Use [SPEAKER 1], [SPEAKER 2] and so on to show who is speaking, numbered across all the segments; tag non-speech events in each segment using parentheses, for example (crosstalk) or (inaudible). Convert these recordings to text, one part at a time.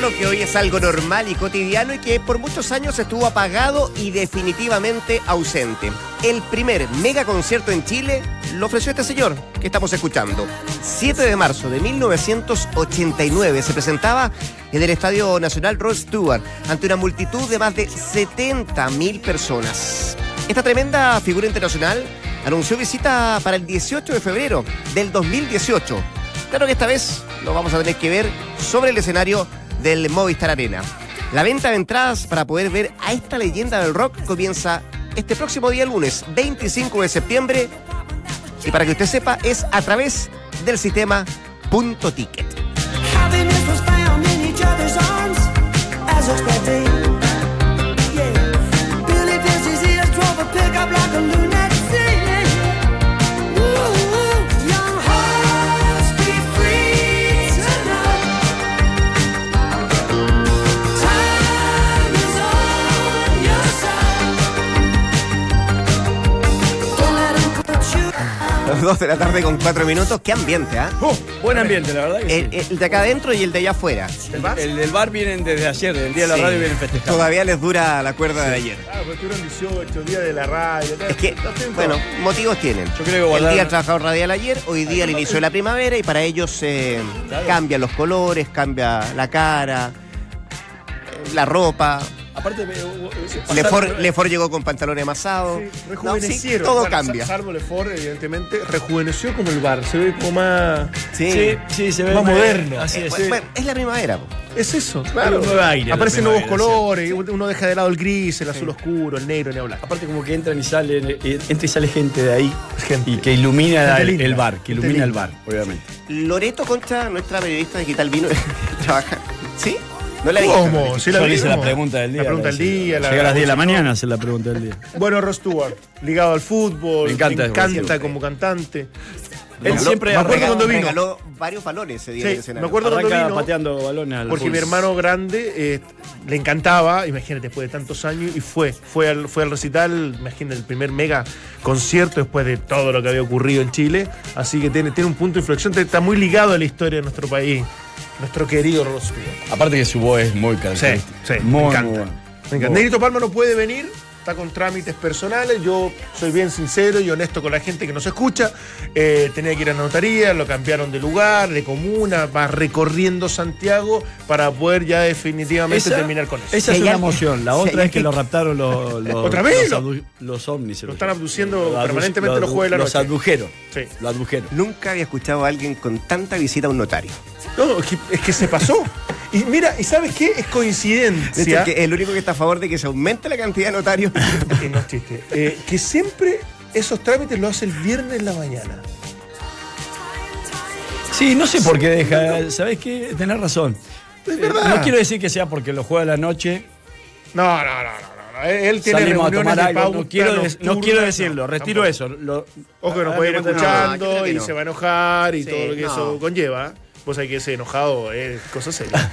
[SPEAKER 1] lo que hoy es algo normal y cotidiano y que por muchos años estuvo apagado y definitivamente ausente. El primer mega concierto en Chile lo ofreció este señor que estamos escuchando. 7 de marzo de 1989 se presentaba en el Estadio Nacional Rod Stewart ante una multitud de más de 70.000 personas. Esta tremenda figura internacional anunció visita para el 18 de febrero del 2018. Claro que esta vez lo vamos a tener que ver sobre el escenario del Movistar Arena. La venta de entradas para poder ver a esta leyenda del rock comienza este próximo día lunes 25 de septiembre y para que usted sepa es a través del sistema Punto Ticket. Las 2 de la tarde con 4 minutos. ¡Qué ambiente, ah!
[SPEAKER 2] Oh, buen ambiente, la verdad. Que
[SPEAKER 1] El,
[SPEAKER 2] sí.
[SPEAKER 1] el de acá adentro y el de allá afuera.
[SPEAKER 2] El del bar vienen desde ayer, del día de la
[SPEAKER 1] Sí.
[SPEAKER 2] radio vienen festejando.
[SPEAKER 1] Todavía les dura la cuerda de ayer.
[SPEAKER 3] Ah, porque tuvieron 18 días de la radio.
[SPEAKER 1] Es que, bueno, motivos tienen.
[SPEAKER 2] Yo creo que
[SPEAKER 1] El
[SPEAKER 2] guardaron-
[SPEAKER 1] día del trabajador radial ayer, hoy día el inicio de la primavera y para ellos eh, cambian los colores, cambia la cara, eh, la ropa.
[SPEAKER 2] Aparte,
[SPEAKER 1] Lefort, Lefort llegó con pantalones amasados.
[SPEAKER 3] Sí,
[SPEAKER 1] No, sí,
[SPEAKER 3] rejuvenecieron.
[SPEAKER 1] todo
[SPEAKER 3] Bueno,
[SPEAKER 1] cambia.
[SPEAKER 3] sa- Salvo Lefort, evidentemente, rejuveneció como el bar. Se ve como más.
[SPEAKER 1] Sí.
[SPEAKER 2] Sí, sí, se ve
[SPEAKER 3] Más moderno.
[SPEAKER 2] Así es.
[SPEAKER 1] bueno, bueno, es la primavera.
[SPEAKER 3] Es eso, claro.
[SPEAKER 2] un nuevo aire,
[SPEAKER 3] Aparecen nuevos colores, uno deja de lado el gris, el azul oscuro, el negro, el blanco.
[SPEAKER 2] Aparte como que entran y salen, eh, entra y sale gente de ahí
[SPEAKER 3] Gente.
[SPEAKER 2] y que ilumina el, bar, que ilumina el bar, obviamente.
[SPEAKER 1] Loreto Concha, nuestra periodista digital, vino (laughs) trabaja. ¿Sí? No la.
[SPEAKER 3] ¿Cómo? ¿Sí la
[SPEAKER 2] Yo le hice la pregunta del día.
[SPEAKER 3] La pregunta del día.
[SPEAKER 2] Llega a las 10 de la mañana, hacer la pregunta del día.
[SPEAKER 3] Bueno, Ross Stewart, ligado al fútbol,
[SPEAKER 2] Me encanta,
[SPEAKER 3] canta
[SPEAKER 2] sí.
[SPEAKER 3] como cantante.
[SPEAKER 2] Él
[SPEAKER 1] Regaló-
[SPEAKER 2] siempre
[SPEAKER 3] me acuerdo
[SPEAKER 2] arranca-
[SPEAKER 3] cuando vino.
[SPEAKER 1] regaló varios balones ese día
[SPEAKER 3] Sí,
[SPEAKER 1] en el escenario.
[SPEAKER 3] me acuerdo cuando
[SPEAKER 2] arranca
[SPEAKER 3] vino,
[SPEAKER 2] pateando balones al
[SPEAKER 3] Porque mi hermano grande eh, le encantaba, imagínate, después de tantos años, y fue, fue al, fue al recital, imagínate, el primer mega concierto después de todo lo que había ocurrido en Chile. Así que tiene, tiene un punto de inflexión, está muy ligado a la historia de nuestro país, nuestro querido Ross Stewart.
[SPEAKER 2] Aparte que su voz es muy
[SPEAKER 3] Sí,
[SPEAKER 2] característica.
[SPEAKER 3] sí,
[SPEAKER 2] muy,
[SPEAKER 3] me
[SPEAKER 2] muy.
[SPEAKER 3] Me encanta. Negrito Palma no puede venir, está con trámites personales. Yo soy bien sincero y honesto con la gente que nos escucha. Eh, tenía que ir a la notaría, lo cambiaron de lugar, de comuna, va recorriendo Santiago para poder ya definitivamente
[SPEAKER 2] Esa-
[SPEAKER 3] terminar con eso.
[SPEAKER 2] Esa es una emoción. La otra es que lo raptaron los, (laughs) los,
[SPEAKER 3] ¿Otra vez?
[SPEAKER 2] los, abdu- los ovnis.
[SPEAKER 3] Lo están abduciendo
[SPEAKER 2] Lo abdu-
[SPEAKER 3] permanentemente
[SPEAKER 2] lo
[SPEAKER 3] los jueves de la
[SPEAKER 2] Los
[SPEAKER 3] noche.
[SPEAKER 2] abdujeron.
[SPEAKER 3] Sí.
[SPEAKER 2] Lo abdujeron.
[SPEAKER 1] Nunca había escuchado a alguien con tanta visita a un notario.
[SPEAKER 3] No, es que, es que se pasó. Y mira, ¿y sabes qué? Es
[SPEAKER 1] De hecho,
[SPEAKER 3] coincidencia.
[SPEAKER 1] que el único que está a favor de que se aumente la cantidad de notarios. (laughs)
[SPEAKER 3] que no es chiste. Eh, que siempre esos trámites lo hace el viernes en la mañana.
[SPEAKER 2] Sí, no sé por qué deja. ¿Sabes qué? Tenés razón.
[SPEAKER 3] Es
[SPEAKER 2] Eh. No quiero decir que sea porque lo juega a la noche.
[SPEAKER 3] No, no, no, no. no, no. Él tiene
[SPEAKER 2] Salimos a tomar algo.
[SPEAKER 3] pauta
[SPEAKER 2] No quiero, no
[SPEAKER 3] nocturna,
[SPEAKER 2] quiero decirlo. retiro
[SPEAKER 3] tampoco.
[SPEAKER 2] eso. Lo-
[SPEAKER 3] Ojo que nos
[SPEAKER 2] Dame
[SPEAKER 3] puede ir escuchando y
[SPEAKER 1] no.
[SPEAKER 3] se va a enojar y
[SPEAKER 1] Sí,
[SPEAKER 3] todo lo que
[SPEAKER 1] no.
[SPEAKER 3] eso conlleva. Vos hay que ese enojado es cosa seria.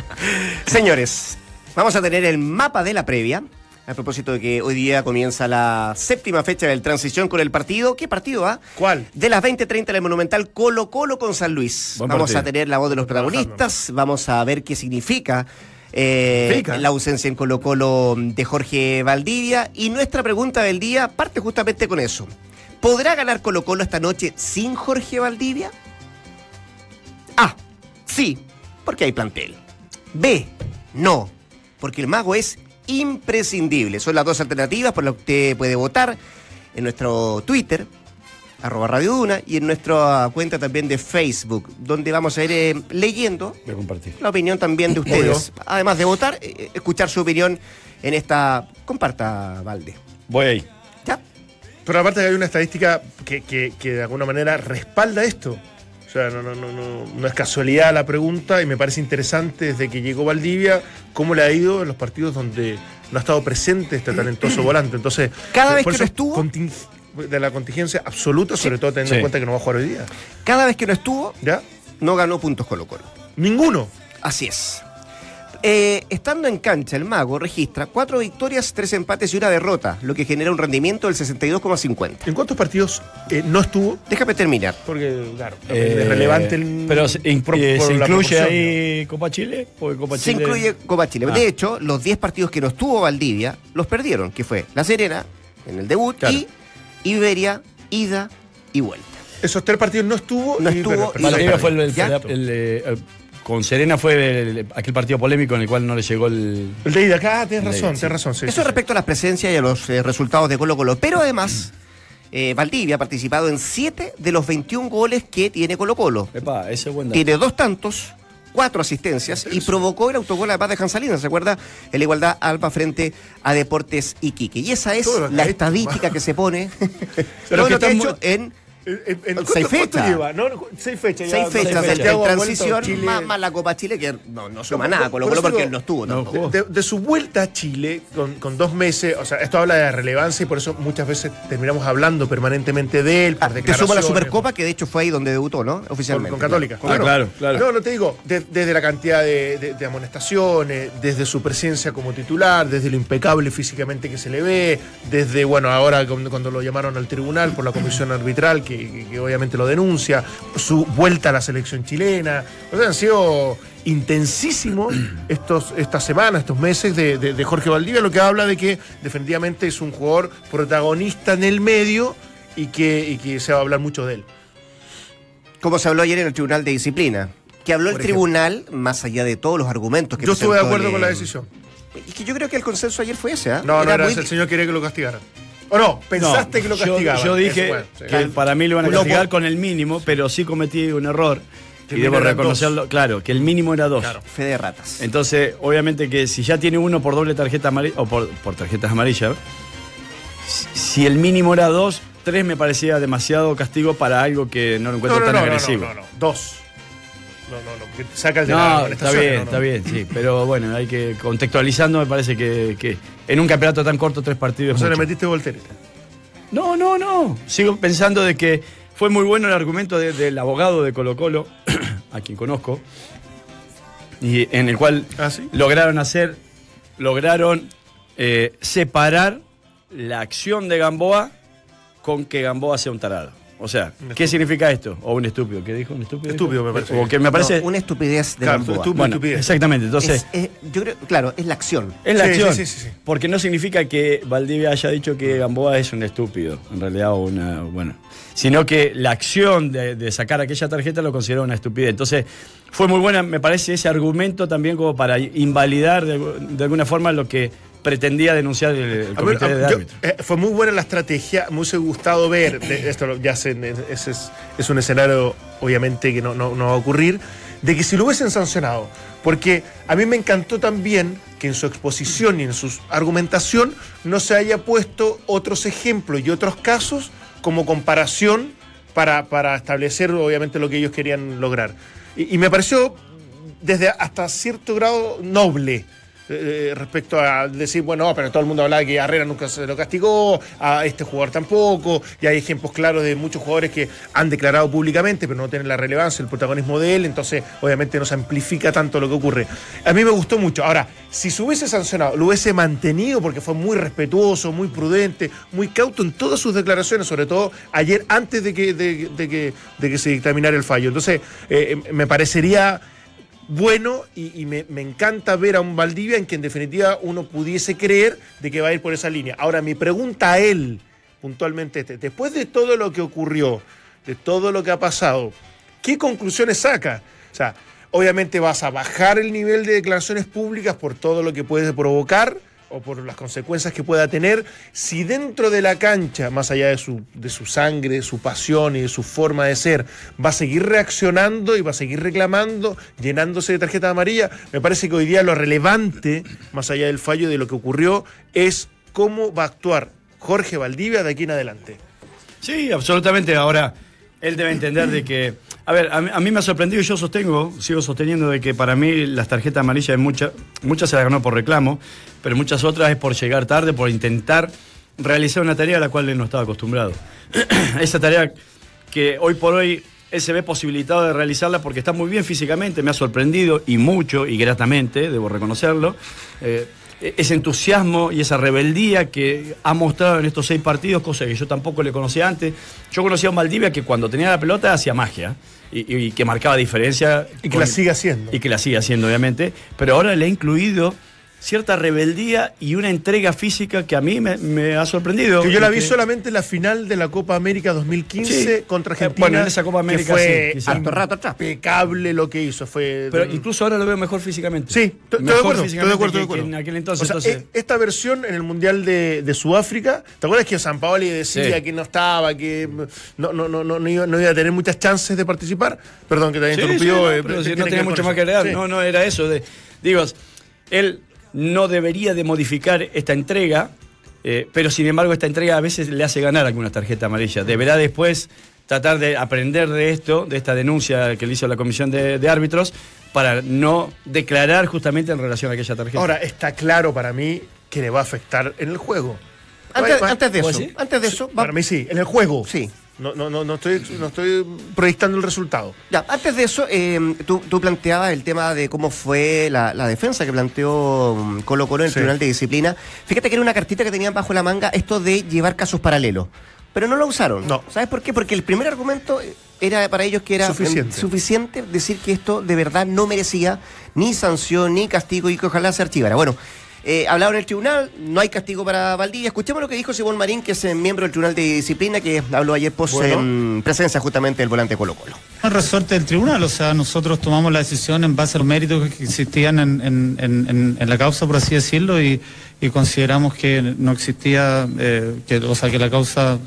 [SPEAKER 3] (laughs)
[SPEAKER 1] Señores, vamos a tener el mapa de la previa. A propósito de que hoy día comienza la séptima fecha del transición con el partido. ¿Qué partido va?
[SPEAKER 3] ¿Cuál?
[SPEAKER 1] De las 20.30 en el Monumental Colo Colo con San Luis.
[SPEAKER 2] Buen
[SPEAKER 1] vamos
[SPEAKER 2] partido.
[SPEAKER 1] a tener la voz de los protagonistas, vamos a ver qué significa, eh,
[SPEAKER 3] Significa.
[SPEAKER 1] la ausencia en Colo Colo de Jorge Valdivia. Y nuestra pregunta del día parte justamente con eso. ¿Podrá ganar Colo Colo esta noche sin Jorge Valdivia? A. Sí, porque hay plantel. B. No, porque el mago es imprescindible. Son las dos alternativas por las que usted puede votar en nuestro Twitter, arroba Radio Duna, y en nuestra cuenta también de Facebook, donde vamos a ir eh, leyendo la opinión también de (clears throat) ustedes. Además de votar, eh, escuchar su opinión en esta... Comparta, Valde.
[SPEAKER 2] Voy ahí.
[SPEAKER 1] ¿Ya?
[SPEAKER 3] Pero aparte que hay una estadística que, que- que de alguna manera respalda esto. O sea, no, no, no, no, no es casualidad la pregunta y me parece interesante desde que llegó Valdivia cómo le ha ido en los partidos donde no ha estado presente este talentoso (clears throat) volante. Entonces,
[SPEAKER 1] Cada vez que no estuvo-
[SPEAKER 3] conting- de la contingencia absoluta, sobre todo teniendo
[SPEAKER 2] Sí.
[SPEAKER 3] en cuenta que no va a jugar hoy día.
[SPEAKER 1] Cada vez que no estuvo,
[SPEAKER 3] ¿Ya?
[SPEAKER 1] no ganó puntos Colo Colo.
[SPEAKER 3] Ninguno.
[SPEAKER 1] Así es. Eh, estando en cancha, el mago registra cuatro victorias, tres empates y una derrota, lo que genera un rendimiento del 62,50.
[SPEAKER 3] ¿En cuántos partidos eh, no estuvo?
[SPEAKER 1] Déjame terminar.
[SPEAKER 3] Porque, claro,
[SPEAKER 2] Eh,
[SPEAKER 3] es relevante el.
[SPEAKER 2] Pero se, in-
[SPEAKER 3] por-
[SPEAKER 2] eh,
[SPEAKER 3] por
[SPEAKER 2] ¿se
[SPEAKER 3] la
[SPEAKER 2] incluye ahí Copa Chile? Porque Copa
[SPEAKER 1] Se
[SPEAKER 2] Chile-
[SPEAKER 1] incluye Copa Chile.
[SPEAKER 2] Ah.
[SPEAKER 1] De hecho, los 10 partidos que no estuvo Valdivia los perdieron, que fue La Serena en el debut
[SPEAKER 2] Claro.
[SPEAKER 1] y Iberia, ida y vuelta.
[SPEAKER 3] Esos tres partidos no estuvo.
[SPEAKER 1] No
[SPEAKER 3] y-
[SPEAKER 1] estuvo
[SPEAKER 3] pero-
[SPEAKER 1] y-
[SPEAKER 2] Valdivia fue el, el-
[SPEAKER 1] ¿Ya?
[SPEAKER 2] el- el- el- con Serena fue el- aquel partido polémico en el cual no le llegó el.
[SPEAKER 3] El de ida acá, tienes
[SPEAKER 2] El de
[SPEAKER 3] razón,
[SPEAKER 2] sí.
[SPEAKER 3] tienes razón. sí,
[SPEAKER 1] Eso
[SPEAKER 3] sí, sí.
[SPEAKER 1] respecto a las presencias y a los eh, resultados de Colo Colo. Pero además, eh, Valdivia ha participado en 7 de los 21 goles que tiene Colo Colo.
[SPEAKER 2] Epa, ese es buen dato.
[SPEAKER 1] Tiene dos tantos, cuatro asistencias y provocó el autogol además de Jansalina, ¿se acuerda? En la igualdad Alba frente a Deportes Iquique. Y esa es la estadística que se pone. (laughs)
[SPEAKER 2] Pero
[SPEAKER 1] todo
[SPEAKER 2] que
[SPEAKER 1] lo que ha hecho en
[SPEAKER 3] En- en- en-
[SPEAKER 1] Seis
[SPEAKER 3] ¿cuánto- cuánto
[SPEAKER 1] fechas.
[SPEAKER 3] lleva? No, seis fechas.
[SPEAKER 1] seis fechas
[SPEAKER 3] vuelto,
[SPEAKER 1] transición,
[SPEAKER 3] Chile-
[SPEAKER 1] más, más la Copa Chile, que no, no suma
[SPEAKER 3] Por-
[SPEAKER 1] nada
[SPEAKER 3] por-
[SPEAKER 1] Colo
[SPEAKER 3] por
[SPEAKER 1] Colo
[SPEAKER 3] eso
[SPEAKER 1] porque
[SPEAKER 3] digo,
[SPEAKER 1] él no estuvo.
[SPEAKER 2] no
[SPEAKER 1] tampoco.
[SPEAKER 3] De, de su vuelta a Chile con, con dos meses, o sea, esto habla de la relevancia y por eso muchas veces terminamos hablando permanentemente de él. Por
[SPEAKER 1] Ah, te suma la Supercopa, que de hecho fue ahí donde debutó, ¿no?
[SPEAKER 3] Con,
[SPEAKER 1] Oficialmente.
[SPEAKER 3] con Católica.
[SPEAKER 2] Ah, claro, claro.
[SPEAKER 3] No, no te digo, de- desde la cantidad de, de- de amonestaciones, desde su presencia como titular, desde lo impecable físicamente que se le ve, desde, bueno, ahora cuando lo llamaron al tribunal por la comisión arbitral, que, que- que obviamente lo denuncia, su vuelta a la selección chilena. O sea, han sido intensísimos (clears throat) estos, estas semanas, estos meses de, de- de Jorge Valdivia, lo que habla de que definitivamente es un jugador protagonista en el medio y que, y que se va a hablar mucho de él.
[SPEAKER 1] Como se habló ayer en el Tribunal de Disciplina. Que habló el
[SPEAKER 3] ejemplo.
[SPEAKER 1] tribunal, más allá de todos los argumentos que
[SPEAKER 3] Yo estuve de acuerdo
[SPEAKER 1] el,
[SPEAKER 3] con la
[SPEAKER 1] eh,
[SPEAKER 3] decisión.
[SPEAKER 1] Es que yo creo que el consenso ayer fue ese, ¿ah?
[SPEAKER 3] No, no era
[SPEAKER 1] muy-
[SPEAKER 3] ese, el señor quería que lo castigaran. ¿O no? ¿Pensaste
[SPEAKER 2] No,
[SPEAKER 3] que lo
[SPEAKER 2] yo-
[SPEAKER 3] castigaban?
[SPEAKER 2] Yo, dije
[SPEAKER 3] Eso fue, sí.
[SPEAKER 2] que para mí lo iban a castigar con el mínimo, pero sí cometí un error. Y debo reconocerlo. Claro, que el mínimo era dos.
[SPEAKER 3] Claro.
[SPEAKER 1] Fe de ratas.
[SPEAKER 2] Entonces, obviamente que si ya tiene uno por doble tarjeta amarilla, o por, por tarjetas amarillas, si- el mínimo era dos, tres me parecía demasiado castigo para algo que no lo encuentro
[SPEAKER 3] no,
[SPEAKER 2] tan
[SPEAKER 3] no, no,
[SPEAKER 2] agresivo.
[SPEAKER 3] no, no, Dos. No, no, no. que saca el de la
[SPEAKER 2] está bien,
[SPEAKER 3] no, no.
[SPEAKER 2] está bien, sí. Pero bueno, hay que contextualizando, me parece que, que en un campeonato tan corto, tres partidos.
[SPEAKER 3] O sea,
[SPEAKER 2] es
[SPEAKER 3] le
[SPEAKER 2] mucho.
[SPEAKER 3] metiste voltereta.
[SPEAKER 2] No, no, no. Sigo pensando de que fue muy bueno el argumento de- del abogado de Colo Colo, (clears throat) a quien conozco, y en el cual
[SPEAKER 3] ¿Ah, sí?
[SPEAKER 2] lograron hacer, lograron eh, separar la acción de Gamboa con que Gamboa sea un tarado. O sea, ¿qué significa esto? O un estúpido. ¿Qué dijo? ¿Un estúpido?
[SPEAKER 3] Estúpido,
[SPEAKER 2] dijo?
[SPEAKER 3] me parece.
[SPEAKER 2] O que me parece...
[SPEAKER 1] No, una estupidez de
[SPEAKER 3] Claro,
[SPEAKER 1] Gamboa.
[SPEAKER 3] estúpido.
[SPEAKER 2] bueno,
[SPEAKER 3] estupidez.
[SPEAKER 2] exactamente. Entonces,
[SPEAKER 1] Es- es- yo creo, claro, es la acción.
[SPEAKER 2] es la
[SPEAKER 3] Sí,
[SPEAKER 2] acción.
[SPEAKER 3] sí, sí, sí, sí.
[SPEAKER 2] Porque no significa que Valdivia haya dicho que Gamboa es un estúpido, en realidad, o una. Bueno. Sino que la acción de, de sacar aquella tarjeta lo consideró una estupidez. Entonces, fue muy buena, me parece, ese argumento también como para invalidar de, de alguna forma lo que pretendía denunciar el,
[SPEAKER 3] ver,
[SPEAKER 2] comité de
[SPEAKER 3] yo- eh, fue muy buena la estrategia, me hubiese gustado ver, (clears throat) de- esto ya es, es un escenario obviamente que no, no- no va a ocurrir, de que si lo hubiesen sancionado, porque a mí me encantó también que en su exposición y en su argumentación no se haya puesto otros ejemplos y otros casos como comparación para, para establecer obviamente lo que ellos querían lograr. Y, y me pareció desde hasta cierto grado noble. Eh, respecto a decir, bueno, pero todo el mundo hablaba que Herrera nunca se lo castigó, a este jugador tampoco, y hay ejemplos claros de muchos jugadores que han declarado públicamente, pero no tienen la relevancia, el protagonismo de él, entonces obviamente no se amplifica tanto lo que ocurre. A mí me gustó mucho. Ahora, si se hubiese sancionado, lo hubiese mantenido porque fue muy respetuoso, muy prudente, muy cauto en todas sus declaraciones, sobre todo ayer antes de que, de que, de que se dictaminara el fallo. Entonces, eh, me parecería bueno y, me, encanta ver a un Valdivia en que en definitiva uno pudiese creer de que va a ir por esa línea. Ahora, mi pregunta a él, puntualmente, este, después de todo lo que ocurrió, de todo lo que ha pasado, ¿qué conclusiones saca? O sea, obviamente vas a bajar el nivel de declaraciones públicas por todo lo que puede provocar o por las consecuencias que pueda tener, si dentro de la cancha, más allá de su, de su sangre, su pasión y de su forma de ser, va a seguir reaccionando y va a seguir reclamando, llenándose de tarjeta amarilla, me parece que hoy día lo relevante, más allá del fallo de lo que ocurrió, es cómo va a actuar Jorge Valdivia de aquí en adelante.
[SPEAKER 2] Sí, absolutamente. Ahora, él debe entender de que. A ver, a mí, me ha sorprendido y yo sostengo, sigo sosteniendo de que para mí las tarjetas amarillas, muchas, muchas se las ganó por reclamo, pero muchas otras es por llegar tarde, por intentar realizar una tarea a la cual él no estaba acostumbrado. (clears throat) Esa tarea que hoy por hoy él se ve posibilitado de realizarla porque está muy bien físicamente, me ha sorprendido y mucho y gratamente, debo reconocerlo. Eh, ese entusiasmo y esa rebeldía que ha mostrado en estos seis partidos, cosa que yo tampoco le conocía antes. Yo conocía a un Valdivia que cuando tenía la pelota hacía magia y, y que marcaba diferencia.
[SPEAKER 3] Y que
[SPEAKER 2] con-
[SPEAKER 3] la sigue haciendo.
[SPEAKER 2] Y que la sigue haciendo, obviamente. Pero ahora le ha incluido cierta rebeldía y una entrega física que a mí me, me ha sorprendido.
[SPEAKER 3] Que yo la vi
[SPEAKER 2] que-
[SPEAKER 3] solamente en la final de la Copa América 2015
[SPEAKER 2] Sí.
[SPEAKER 3] contra
[SPEAKER 2] Eh,
[SPEAKER 3] Argentina.
[SPEAKER 2] bueno, en esa Copa América
[SPEAKER 3] que fue
[SPEAKER 2] sí,
[SPEAKER 1] rato atrás.
[SPEAKER 3] impecable lo que hizo. Fue
[SPEAKER 2] Pero incluso ahora lo veo mejor físicamente.
[SPEAKER 3] Sí, estoy de
[SPEAKER 2] Mejor
[SPEAKER 3] acuerdo, estoy de
[SPEAKER 2] físicamente
[SPEAKER 3] acuerdo,
[SPEAKER 2] que-
[SPEAKER 3] estoy de acuerdo.
[SPEAKER 2] que en aquel entonces.
[SPEAKER 3] O sea,
[SPEAKER 2] entonces-
[SPEAKER 3] e- esta versión en el Mundial de, de Sudáfrica, ¿te acuerdas que San Paoli decía
[SPEAKER 2] Sí.
[SPEAKER 3] que no estaba, que no, no, no, no, no iba, no iba a tener muchas chances de participar? Perdón que te haya
[SPEAKER 2] Sí,
[SPEAKER 3] interrumpido.
[SPEAKER 2] sí, no,
[SPEAKER 3] eh,
[SPEAKER 2] pero si
[SPEAKER 3] tiene
[SPEAKER 2] no
[SPEAKER 3] que
[SPEAKER 2] tenía mucho más que agregar.
[SPEAKER 3] Sí.
[SPEAKER 2] No, no, era eso. De, digo, él no debería de modificar esta entrega, eh, pero sin embargo esta entrega a veces le hace ganar algunas tarjetas amarillas. Deberá después tratar de aprender de esto, de esta denuncia que le hizo la comisión de, de árbitros, para no declarar justamente en relación a aquella tarjeta.
[SPEAKER 3] Ahora, está claro para mí que le va a afectar en el juego.
[SPEAKER 1] Antes, de
[SPEAKER 2] ¿Vos
[SPEAKER 1] eso, antes de eso, va-
[SPEAKER 3] Para mí sí, en el juego.
[SPEAKER 1] Sí.
[SPEAKER 3] No, no, no, no, estoy, no estoy proyectando el resultado.
[SPEAKER 1] Ya, antes de eso, eh, tú, tú planteabas el tema de cómo fue la, la defensa que planteó mm, Colo Colo en el
[SPEAKER 3] Sí.
[SPEAKER 1] Tribunal de Disciplina. Fíjate que era una cartita que tenían bajo la manga esto de llevar casos paralelos. Pero no lo usaron.
[SPEAKER 3] No.
[SPEAKER 1] ¿Sabes por qué? Porque el primer argumento era para ellos que era
[SPEAKER 3] Suficiente.
[SPEAKER 1] em, suficiente decir que esto de verdad no merecía ni sanción ni castigo y que ojalá se archivara. Bueno, eh, hablaron en el tribunal, no hay castigo para Valdivia. Escuchemos lo que dijo Simón Marín, que es eh, miembro del Tribunal de Disciplina, que habló ayer pos
[SPEAKER 3] Bueno.
[SPEAKER 1] en presencia justamente del volante Colo Colo.
[SPEAKER 4] El resorte del tribunal, o sea, nosotros tomamos la decisión en base a los méritos que existían en, en- en- en- en la causa, por así decirlo, y, y consideramos que no existía, eh, que, o sea, que la causa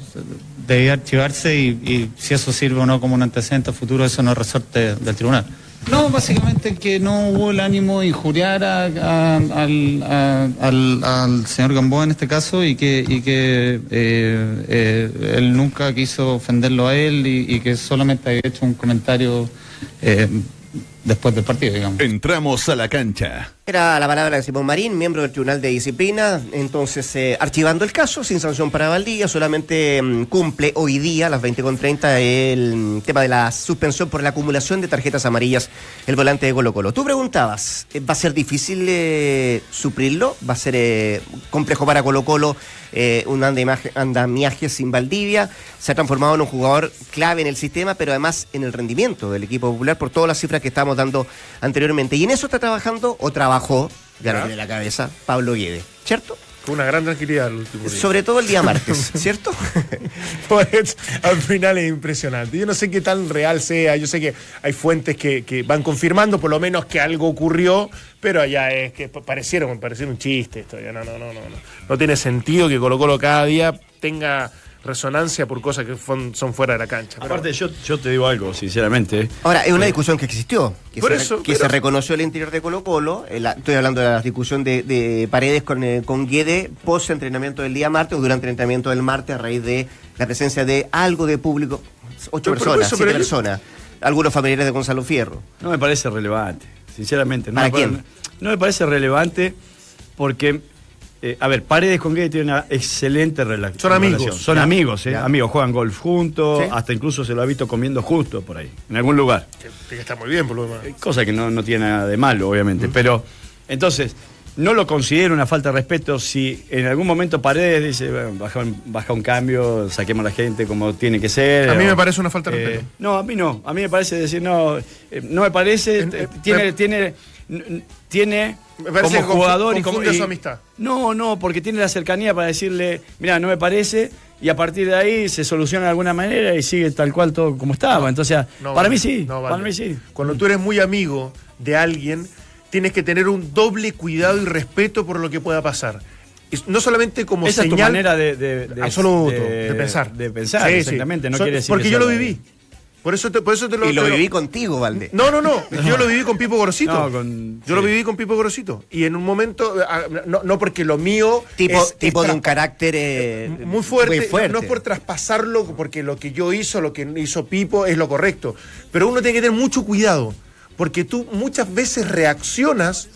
[SPEAKER 4] debía archivarse y, y si eso sirve o no como un antecedente futuro, eso no es resorte del tribunal. No, básicamente que no hubo el ánimo de injuriar a- al, señor Gamboa en este caso y que, y que eh, eh, él nunca quiso ofenderlo a él y, y que solamente había hecho un comentario eh, después del partido, digamos.
[SPEAKER 5] Entramos a la cancha.
[SPEAKER 1] Era la palabra de Simón Marín, miembro del Tribunal de Disciplina, entonces eh, archivando el caso, sin sanción para Valdivia, solamente mm, cumple hoy día a las 20.30 el mm, tema de la suspensión por la acumulación de tarjetas amarillas el volante de Colo Colo. Tú preguntabas, eh, ¿va a ser difícil eh, suplirlo? ¿Va a ser eh, complejo para Colo Colo un andamiaje, sin Valdivia? Se ha transformado en un jugador clave en el sistema, pero además en el rendimiento del equipo popular por todas las cifras que estábamos dando anteriormente. Y en eso está trabajando o trabajó, ya la cabeza, Pablo Guede, ¿cierto?
[SPEAKER 3] Con una gran tranquilidad el último día.
[SPEAKER 1] Sobre todo el día martes, (laughs) ¿cierto? (laughs)
[SPEAKER 3] Pues, al final es impresionante. Yo no sé qué tan real sea, yo sé que hay fuentes que, que van confirmando por lo menos que algo ocurrió, pero ya es que pareciera, pareciera un chiste esto, ya no, no, no, no, no. No tiene sentido que Colo Colo cada día tenga resonancia por cosas que son fuera de la cancha. pero-
[SPEAKER 2] Aparte, yo, yo te digo algo, sinceramente.
[SPEAKER 1] Ahora, es una discusión que existió, que,
[SPEAKER 3] Por
[SPEAKER 1] se,
[SPEAKER 3] eso,
[SPEAKER 1] que
[SPEAKER 3] pero-
[SPEAKER 1] se reconoció el interior de Colo Colo. eh, la- estoy hablando de la discusión de, de Paredes con, eh, con Guede post entrenamiento del día martes o durante el entrenamiento del martes a raíz de la presencia de algo de público, ocho
[SPEAKER 3] Pero-
[SPEAKER 1] personas,
[SPEAKER 3] eso,
[SPEAKER 1] siete
[SPEAKER 3] yo-
[SPEAKER 1] personas, algunos familiares de Gonzalo Fierro.
[SPEAKER 2] No me parece relevante, sinceramente. No
[SPEAKER 1] ¿Para
[SPEAKER 2] me
[SPEAKER 1] quién?
[SPEAKER 2] No me parece relevante porque, eh, a ver, Paredes con Guede tienen una excelente rela-
[SPEAKER 3] Son amigos.
[SPEAKER 2] relación. Son amigos, ¿eh?
[SPEAKER 1] ya.
[SPEAKER 2] Amigos, juegan golf juntos,
[SPEAKER 1] Sí.
[SPEAKER 2] hasta incluso se lo ha visto comiendo justo por ahí, en algún lugar.
[SPEAKER 3] que, que está muy bien, por lo demás.
[SPEAKER 2] Eh, Cosa que no, no tiene nada de malo, obviamente. Pero, entonces, no lo considero una falta de respeto si en algún momento Paredes dice, bueno, baja, un, baja un cambio, saquemos a la gente como tiene que ser.
[SPEAKER 3] A mí
[SPEAKER 2] o-
[SPEAKER 3] me parece una falta de
[SPEAKER 2] eh,
[SPEAKER 3] respeto.
[SPEAKER 2] No, a mí no. A mí me parece decir, no, no me parece,
[SPEAKER 3] En-
[SPEAKER 2] tiene, tiene, tiene
[SPEAKER 3] Me parece
[SPEAKER 2] como
[SPEAKER 3] que
[SPEAKER 2] jugador y
[SPEAKER 3] su amistad.
[SPEAKER 2] No, no, porque tiene la cercanía para decirle, mira, no me parece, y a partir de ahí se soluciona de alguna manera y sigue tal cual todo como estaba. Entonces,
[SPEAKER 3] No
[SPEAKER 2] para
[SPEAKER 3] vale,
[SPEAKER 2] mí sí,
[SPEAKER 3] no
[SPEAKER 2] para mí sí.
[SPEAKER 3] Cuando tú eres muy amigo de alguien, tienes que tener un doble cuidado y respeto por lo que pueda pasar. No solamente como
[SPEAKER 2] Esa es tu
[SPEAKER 3] señal
[SPEAKER 2] manera de, de- de-
[SPEAKER 3] absoluto de, pensar.
[SPEAKER 2] De pensar,
[SPEAKER 3] Sí, sí.
[SPEAKER 2] exactamente. No
[SPEAKER 3] So-
[SPEAKER 2] quiere decir
[SPEAKER 3] porque
[SPEAKER 2] que
[SPEAKER 3] yo lo viví. Por eso te, por eso te lo
[SPEAKER 1] Y lo
[SPEAKER 3] te
[SPEAKER 1] viví contigo, Valde.
[SPEAKER 3] No, no, no. (laughs) Yo lo viví con Pipo Gorosito.
[SPEAKER 2] No, con-
[SPEAKER 3] Yo lo viví con Pipo Gorosito. Y en un momento, ah, no, no porque lo mío.
[SPEAKER 1] Tipo,
[SPEAKER 3] es-
[SPEAKER 1] tipo
[SPEAKER 3] es
[SPEAKER 1] de un carácter eh,
[SPEAKER 3] muy fuerte,
[SPEAKER 1] muy fuerte.
[SPEAKER 3] No, no es por traspasarlo, porque lo que yo hizo, lo que hizo Pipo es lo correcto. Pero uno tiene que tener mucho cuidado, porque tú muchas veces reaccionas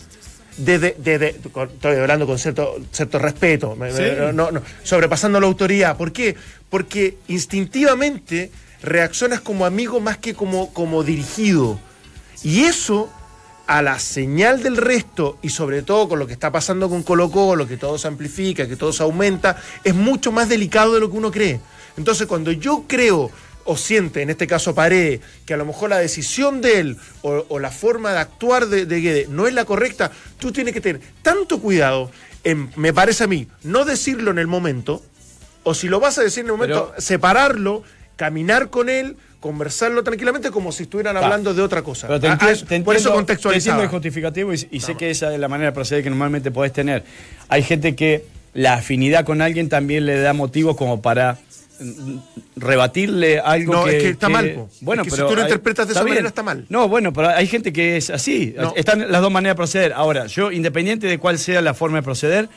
[SPEAKER 3] desde, desde- estoy hablando con cierto, cierto respeto,
[SPEAKER 2] Sí.
[SPEAKER 3] no, no, sobrepasando la autoridad. ¿Por qué? Porque instintivamente reaccionas como amigo más que como, como dirigido. Y eso, a la señal del resto, y sobre todo con lo que está pasando con Colo Colo, que todo se amplifica, que todo se aumenta, es mucho más delicado de lo que uno cree. Entonces, cuando yo creo o siente, en este caso Paredes, que a lo mejor la decisión de él o, o la forma de actuar de, de Guede no es la correcta, tú tienes que tener tanto cuidado en, me parece a mí, no decirlo en el momento, o si lo vas a decir en el momento,
[SPEAKER 2] Pero-
[SPEAKER 3] separarlo, caminar con él, conversarlo tranquilamente como si estuvieran hablando de otra cosa.
[SPEAKER 2] Pero te
[SPEAKER 3] Ah, ah, por eso
[SPEAKER 2] entiendo- Te entiendo el justificativo y, y sé que esa es la manera de proceder que normalmente podés tener. Hay gente que la afinidad con alguien también le da motivos como para mm, rebatirle algo
[SPEAKER 3] No,
[SPEAKER 2] que...
[SPEAKER 3] es que está mal, po.
[SPEAKER 2] Bueno,
[SPEAKER 3] Es que si
[SPEAKER 2] pero
[SPEAKER 3] tú lo interpretas de esa manera, está mal.
[SPEAKER 2] No, bueno, pero hay gente que es así.
[SPEAKER 3] No.
[SPEAKER 2] Están las dos maneras de proceder. Ahora, yo, independiente de cuál sea la forma de proceder,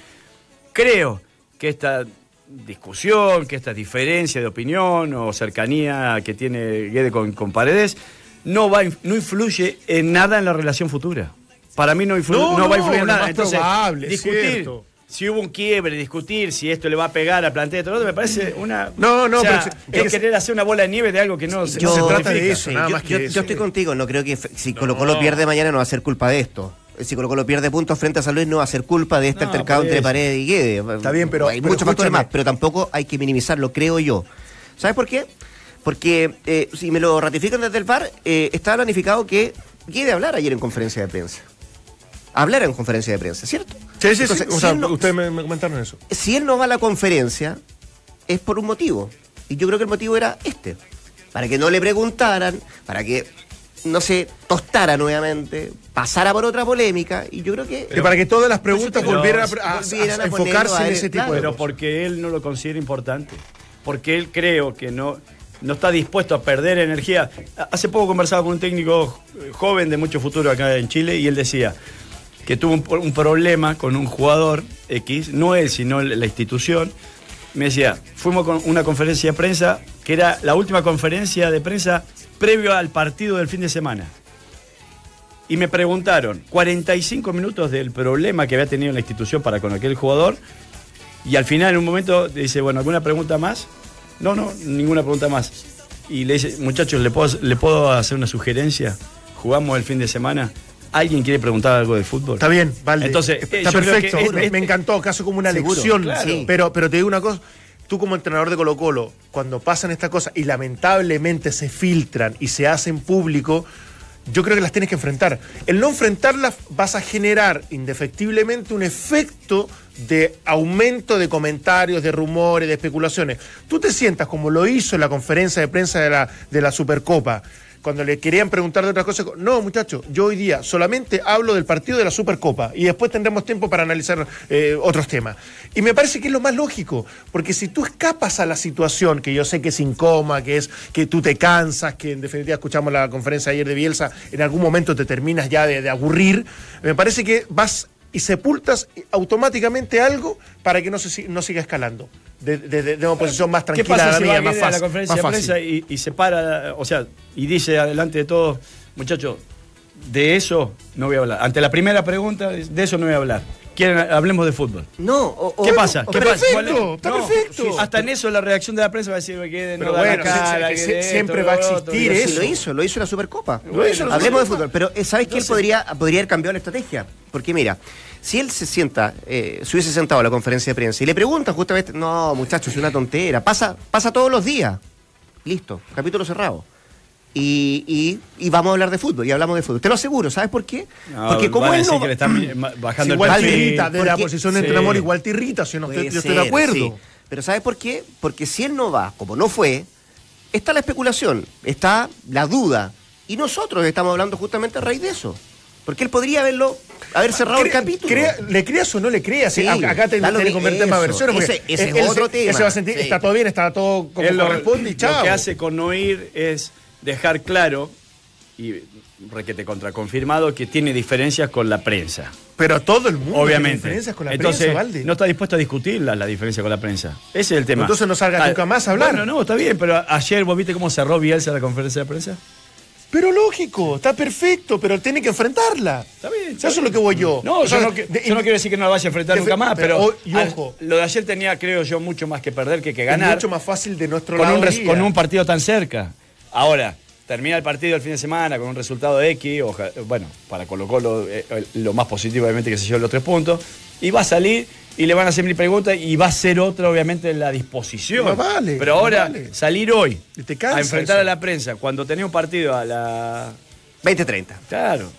[SPEAKER 2] creo que esta discusión, que esta diferencia de opinión o cercanía que tiene Guede con, con Paredes no, va, a inf- no influye en nada en la relación futura. Para mí no, influ-
[SPEAKER 3] No,
[SPEAKER 2] no va a
[SPEAKER 3] no,
[SPEAKER 2] influir en nada.
[SPEAKER 3] más
[SPEAKER 2] Entonces,
[SPEAKER 3] probable, es
[SPEAKER 2] discutir
[SPEAKER 3] cierto.
[SPEAKER 2] si hubo un quiebre, discutir si esto le va a pegar al plantel, todo me parece una.
[SPEAKER 3] No, no,
[SPEAKER 2] o sea,
[SPEAKER 3] pero si-
[SPEAKER 2] es
[SPEAKER 3] es que-
[SPEAKER 2] querer hacer una bola de nieve de algo que no se
[SPEAKER 3] Yo-
[SPEAKER 2] no
[SPEAKER 3] se
[SPEAKER 2] se
[SPEAKER 3] trata de eso,
[SPEAKER 1] Sí,
[SPEAKER 3] nada
[SPEAKER 1] yo,
[SPEAKER 3] más que
[SPEAKER 1] yo-
[SPEAKER 3] eso.
[SPEAKER 1] yo estoy contigo, no creo que si Colo Colo pierde mañana no va a ser culpa de esto. Si Colo Colo pierde puntos frente a San Luis no va a ser culpa de este
[SPEAKER 2] No,
[SPEAKER 1] altercado entre. Paredes y Guede.
[SPEAKER 3] Está bien, pero-
[SPEAKER 1] Hay
[SPEAKER 3] pero
[SPEAKER 1] muchos factores más, pero tampoco hay que minimizarlo, creo yo. ¿Sabes por qué? Porque eh, si me lo ratifican desde el VAR, eh, está planificado que Guede hablar ayer en conferencia de prensa. Hablar en conferencia de prensa, ¿cierto?
[SPEAKER 3] Sí, sí, sí. O
[SPEAKER 1] si
[SPEAKER 3] sea,
[SPEAKER 1] no-
[SPEAKER 3] ustedes me, me comentaron eso.
[SPEAKER 1] si él no va a la conferencia, es por un motivo. Y yo creo que el motivo era este. Para que no le preguntaran, para que no se tostara nuevamente, pasara por otra polémica. Y yo creo que.
[SPEAKER 3] Y para que todas las preguntas
[SPEAKER 2] Pero-
[SPEAKER 3] volvieran a, a- a-
[SPEAKER 1] volvieran a
[SPEAKER 3] a enfocarse en ese tipo
[SPEAKER 1] claro.
[SPEAKER 3] de
[SPEAKER 2] Pero
[SPEAKER 3] cosas.
[SPEAKER 2] porque él no lo considera importante. Porque él creo que no, no está dispuesto a perder energía. Hace poco conversaba con un técnico eh, joven de mucho futuro acá en Chile y él decía que tuvo un, un problema con un jugador X, no él, sino la institución. Me decía, fuimos con una conferencia de prensa que era la última conferencia de prensa previo al partido del fin de semana. Y me preguntaron 45 minutos del problema que había tenido la institución para con aquel jugador. Y al final, en un momento, dice, bueno, ¿alguna pregunta más? No, no, ninguna pregunta más. Y le dice, muchachos, ¿le puedo, ¿le puedo hacer una sugerencia? Jugamos el fin de semana. ¿Alguien quiere preguntar algo de fútbol?
[SPEAKER 3] Está bien, vale.
[SPEAKER 2] Entonces, eh,
[SPEAKER 3] está
[SPEAKER 2] creo
[SPEAKER 3] perfecto. me, encantó, caso como una
[SPEAKER 1] Seguro,
[SPEAKER 3] lección.
[SPEAKER 1] claro.
[SPEAKER 3] Pero, pero te digo una cosa. Tú como entrenador de Colo Colo, cuando pasan estas cosas y lamentablemente se filtran y se hacen público, yo creo que las tienes que enfrentar. El no enfrentarlas vas a generar indefectiblemente un efecto de aumento de comentarios, de rumores, de especulaciones. Tú te sientas como lo hizo en la conferencia de prensa de la, de la Supercopa, cuando le querían preguntar de otras cosas. No, muchachos, yo hoy día solamente hablo del partido de la Supercopa y después tendremos tiempo para analizar eh, otros temas. Y me parece que es lo más lógico, porque si tú escapas a la situación, que yo sé que es incómoda, que es que tú te cansas, que en definitiva escuchamos la conferencia ayer de Bielsa, en algún momento te terminas ya de, de aburrir, me parece que vas y sepultas automáticamente algo para que no, se, no siga escalando. De, de- de- de una posición más
[SPEAKER 2] ¿Qué
[SPEAKER 3] tranquila,
[SPEAKER 2] pasa
[SPEAKER 3] a la
[SPEAKER 2] si
[SPEAKER 3] mía,
[SPEAKER 2] va
[SPEAKER 3] más
[SPEAKER 2] a la
[SPEAKER 3] fácil.
[SPEAKER 2] conferencia
[SPEAKER 3] más
[SPEAKER 2] de
[SPEAKER 3] fácil.
[SPEAKER 2] prensa y, y se para, o sea, y dice adelante de todos, muchachos, de eso no voy a hablar. Ante la primera pregunta, de eso no voy a hablar. Quieren, hablemos de fútbol.
[SPEAKER 1] No, o- o-
[SPEAKER 2] ¿Qué pasa?
[SPEAKER 1] o-
[SPEAKER 2] ¿Qué
[SPEAKER 3] Perfecto,
[SPEAKER 2] pasa?
[SPEAKER 3] Está perfecto.
[SPEAKER 2] Hasta en eso la reacción de la prensa va a decir que
[SPEAKER 3] Pero
[SPEAKER 2] no da
[SPEAKER 3] bueno,
[SPEAKER 2] la cara,
[SPEAKER 3] se- se-
[SPEAKER 2] que de
[SPEAKER 3] siempre
[SPEAKER 2] esto,
[SPEAKER 3] va a existir
[SPEAKER 1] Pero
[SPEAKER 3] eso.
[SPEAKER 1] lo hizo, lo hizo en la Supercopa.
[SPEAKER 3] Lo hizo en la
[SPEAKER 1] Hablemos de fútbol, pero eh, ¿sabes que él podría, podría haber cambiado la estrategia? Porque mira, si él se sienta, eh, se hubiese sentado a la conferencia de prensa y le preguntan justamente, no, muchachos, es una tontera, pasa, pasa todos los días. Listo, capítulo cerrado. Y, y- y vamos a hablar de fútbol, y hablamos de fútbol. Te lo aseguro, ¿sabes por qué?
[SPEAKER 2] No,
[SPEAKER 1] Porque como él no...
[SPEAKER 2] que le están
[SPEAKER 3] Si
[SPEAKER 2] bajando el
[SPEAKER 3] igual te irrita, de la posición de
[SPEAKER 2] sí.
[SPEAKER 3] entrenador igual te irrita, si no estoy, yo estoy de acuerdo.
[SPEAKER 1] sí. Pero ¿sabes por qué? Porque si él no va, como no fue, está la especulación, está la duda. Y nosotros estamos hablando justamente a raíz de eso. Porque él podría haberlo, haber cerrado el capítulo.
[SPEAKER 3] crea- ¿Le creas o no le creas?
[SPEAKER 1] Sí,
[SPEAKER 3] Acá te
[SPEAKER 1] lo
[SPEAKER 3] que convertir más
[SPEAKER 1] eso,
[SPEAKER 3] versiones.
[SPEAKER 1] ese- ese
[SPEAKER 3] él-
[SPEAKER 1] es
[SPEAKER 3] él
[SPEAKER 1] otro
[SPEAKER 3] se-
[SPEAKER 1] tema,
[SPEAKER 3] él se va a sentir,
[SPEAKER 1] sí.
[SPEAKER 3] está todo bien, está todo como
[SPEAKER 2] Él lo,
[SPEAKER 3] corresponde y
[SPEAKER 2] lo
[SPEAKER 3] chao.
[SPEAKER 2] que hace con no ir es dejar claro y requete contraconfirmado que tiene diferencias con la prensa.
[SPEAKER 3] Pero todo el mundo tiene
[SPEAKER 2] Obviamente.
[SPEAKER 3] diferencias con la
[SPEAKER 2] Entonces,
[SPEAKER 3] prensa, Valde.
[SPEAKER 2] no está dispuesto a discutir la, diferencia con la prensa. Ese es el tema.
[SPEAKER 3] Entonces no salgas
[SPEAKER 2] Ah,
[SPEAKER 3] nunca más a hablar.
[SPEAKER 2] Bueno, no, está bien, pero ayer vos viste cómo cerró Bielsa la conferencia de prensa.
[SPEAKER 3] Pero lógico, está perfecto, pero tiene que enfrentarla.
[SPEAKER 2] Está bien,
[SPEAKER 3] sea, eso es lo que voy yo.
[SPEAKER 2] No,
[SPEAKER 3] O sea,
[SPEAKER 2] yo, no,
[SPEAKER 3] de-
[SPEAKER 2] yo no quiero decir que no la vaya a enfrentar
[SPEAKER 3] de-
[SPEAKER 2] nunca más,
[SPEAKER 3] pero,
[SPEAKER 2] al-
[SPEAKER 3] ojo.
[SPEAKER 2] lo de ayer tenía, creo yo, mucho más que perder que que
[SPEAKER 3] es
[SPEAKER 2] ganar.
[SPEAKER 3] mucho más fácil de nuestro
[SPEAKER 2] con
[SPEAKER 3] lado.
[SPEAKER 2] un, con un partido tan cerca. Ahora, termina el partido el fin de semana con un resultado de X, oja- bueno, para Colo Colo eh, lo más positivo obviamente que se llevó los tres puntos, y va a salir y le van a hacer mil preguntas y va a ser otra obviamente la disposición.
[SPEAKER 3] Vale,
[SPEAKER 2] Pero ahora,
[SPEAKER 3] vale.
[SPEAKER 2] salir hoy
[SPEAKER 3] te
[SPEAKER 2] a enfrentar
[SPEAKER 3] eso.
[SPEAKER 2] a la prensa cuando tenés un partido a la...
[SPEAKER 1] 20-30.
[SPEAKER 2] Claro.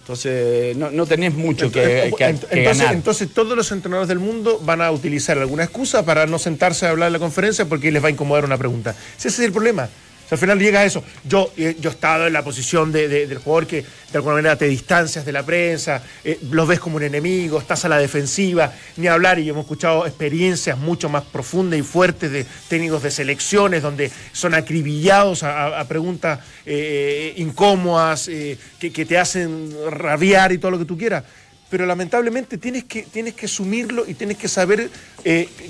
[SPEAKER 2] Entonces, no, no tenés mucho que, que-
[SPEAKER 3] ent-
[SPEAKER 2] que
[SPEAKER 3] entonces,
[SPEAKER 2] ganar.
[SPEAKER 3] entonces todos los entrenadores del mundo van a utilizar alguna excusa para no sentarse a hablar en la conferencia porque les va a incomodar una pregunta. Si ese es el problema. Al final llega a eso. Yo, eh, yo he estado en la posición de- de- del jugador que de alguna manera te distancias de la prensa, eh, los ves como un enemigo, estás a la defensiva, ni hablar. Y hemos escuchado experiencias mucho más profundas y fuertes de técnicos de selecciones donde son acribillados a, preguntas eh, incómodas, eh, que, te hacen rabiar y todo lo que tú quieras. Pero lamentablemente tienes que, tienes que asumirlo y tienes que saber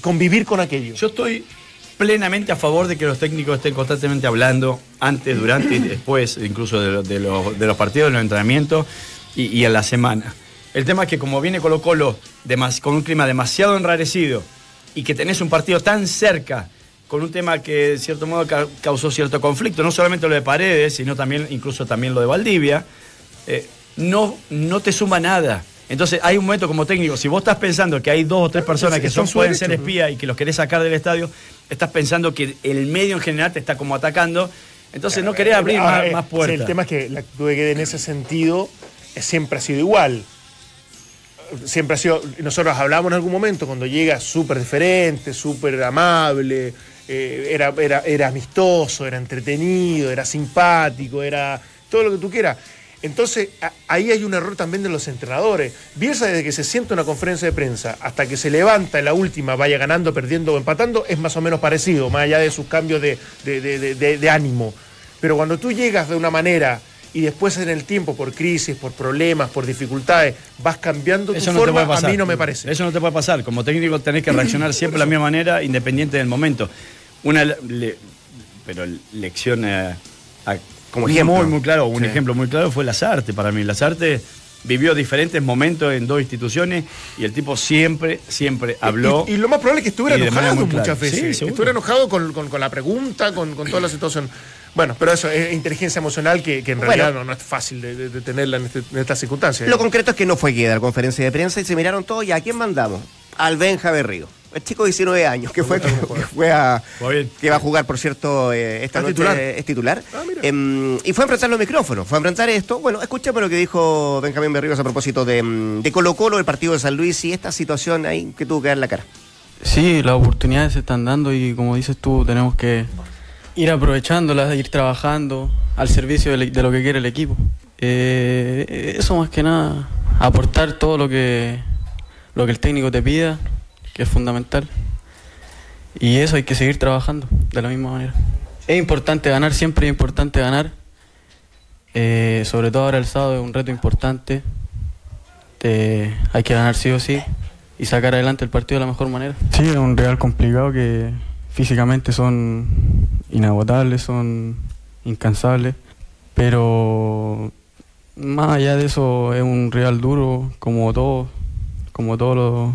[SPEAKER 3] convivir con aquello.
[SPEAKER 2] Yo estoy plenamente a favor de que los técnicos estén constantemente hablando antes, durante y después, incluso de, lo- de los, partidos, de los entrenamientos y, en la semana. El tema es que como viene Colo Colo con un clima demasiado enrarecido y que tenés un partido tan cerca, con un tema que de cierto modo ca- causó cierto conflicto, no solamente lo de Paredes, sino también, incluso también lo de Valdivia, eh, no, no te suma nada. Entonces hay un momento como técnico, si vos estás pensando que hay dos o tres personas que son, pueden ser espías y que los querés sacar del estadio, estás pensando que el medio en general te está como atacando, entonces no querés abrir
[SPEAKER 3] Ahora,
[SPEAKER 2] más,
[SPEAKER 3] eh,
[SPEAKER 2] más puertas.
[SPEAKER 3] el tema es que la actitud de Guede en ese sentido eh, siempre ha sido igual. Siempre ha sido. Nosotros hablamos en algún momento cuando llega súper diferente, súper amable, eh, era, era, era amistoso, era entretenido, era simpático, era todo lo que tú quieras. Entonces, ahí hay un error también de los entrenadores. Bielsa, desde que se sienta en una conferencia de prensa hasta que se levanta en la última, vaya ganando, perdiendo o empatando, es más o menos parecido, más allá de sus cambios de, de- de- ánimo. Pero cuando tú llegas de una manera y después en el tiempo, por crisis, por problemas, por dificultades, vas cambiando tu
[SPEAKER 2] Eso no te
[SPEAKER 3] forma,
[SPEAKER 2] puede pasar.
[SPEAKER 3] a mí no me parece.
[SPEAKER 2] Eso no te puede pasar. Como técnico tenés que reaccionar (clears throat) siempre de la misma manera, independiente del momento. Una le- pero lección a-
[SPEAKER 1] Como ejemplo.
[SPEAKER 2] muy, muy claro, un
[SPEAKER 1] Sí.
[SPEAKER 2] ejemplo muy claro fue Lazarte para mí. Lazarte vivió diferentes momentos en dos instituciones y el tipo siempre, siempre habló.
[SPEAKER 3] Y, y lo más probable es que estuviera enojado muchas veces.
[SPEAKER 2] Sí,
[SPEAKER 3] estuviera enojado con, con- con la pregunta, con, con toda la situación. Bueno, pero eso es inteligencia emocional que, que en
[SPEAKER 1] Bueno.
[SPEAKER 3] realidad no, no es fácil de, de- de tenerla en, este- en estas circunstancias.
[SPEAKER 1] Lo concreto es que no fue Gueda a la conferencia de prensa y se miraron todos y a quién mandamos. Al Benja Berrío. El chico de 19 años que fue, que (laughs) fue a.
[SPEAKER 2] Muy bien.
[SPEAKER 1] que va a jugar, por cierto, eh, esta noche
[SPEAKER 3] titular.
[SPEAKER 1] es titular.
[SPEAKER 3] Ah.
[SPEAKER 1] Em, y fue a enfrentar los micrófonos, fue a enfrentar esto. Bueno, escuchemos lo que dijo Benjamín Berríos a propósito de, mm, de Colo Colo, el partido de San Luis y esta situación ahí que tuvo que dar la cara.
[SPEAKER 6] Sí, las oportunidades se están dando y como dices tú, tenemos que ir aprovechándolas, ir trabajando al servicio de, lo que quiere el equipo. Eh, eso más que nada, aportar todo lo que, lo que el técnico te pida, que es fundamental. Y eso hay que seguir trabajando de la misma manera. Es importante ganar, siempre es importante ganar. Eh, sobre todo ahora el sábado es un reto importante. Te- hay que ganar sí o sí y sacar adelante el partido de la mejor manera. Sí, es un real complicado que físicamente son inagotables, son incansables, pero más allá de eso es un real duro como todo, como todos los,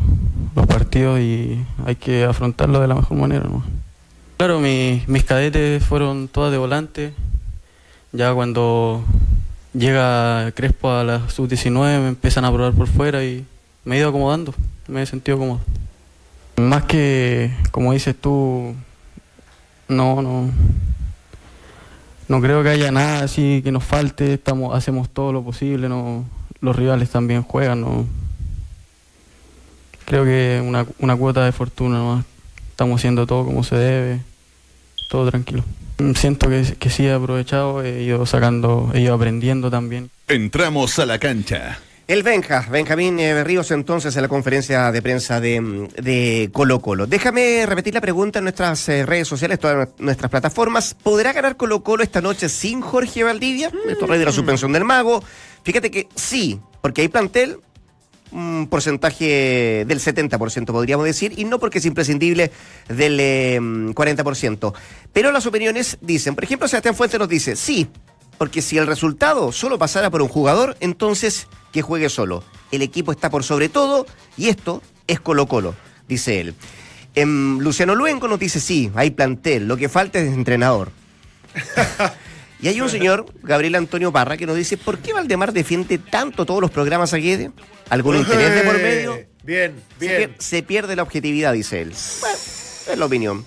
[SPEAKER 6] los partidos y hay que afrontarlo de la mejor manera. ¿no? Claro, mi- mis cadetes fueron todas de volante, ya cuando llega Crespo a la sub-19 me empiezan a probar por fuera y me he ido acomodando, me he sentido cómodo. Más que, como dices tú, no, no, no creo que haya nada así que nos falte, estamos, hacemos todo lo posible, no, los rivales también juegan, no. Creo que una, una cuota de fortuna nomás. estamos haciendo todo como se debe, todo tranquilo. Siento que, que sí he aprovechado, he ido sacando, he ido aprendiendo también.
[SPEAKER 5] Entramos a la cancha.
[SPEAKER 1] El Benja, Benjamín eh, Berríos, entonces en la conferencia de prensa de, mm, de Colo Colo. Déjame repetir la pregunta en nuestras eh, redes sociales, todas nuestras plataformas. ¿Podrá ganar Colo Colo esta noche sin Jorge Valdivia? Esto rey de la suspensión del mago. Fíjate que sí, porque hay plantel, un porcentaje del 70% podríamos decir, y no porque es imprescindible del eh, 40%. Pero las opiniones dicen, por ejemplo, Sebastián Fuentes nos dice, sí, Porque si el resultado solo pasara por un jugador, entonces que juegue solo. El equipo está por sobre todo y esto es Colo Colo, dice él. Em, Luciano Luengo nos dice, sí, hay plantel, lo que falta es entrenador. (laughs) y hay un señor, Gabriel Antonio Parra, que nos dice, ¿por qué Valdemar defiende tanto todos los programas a Guede? ¿Algún interés de por medio?
[SPEAKER 3] Bien, bien.
[SPEAKER 1] se pierde la objetividad, dice él. Bueno, es la opinión.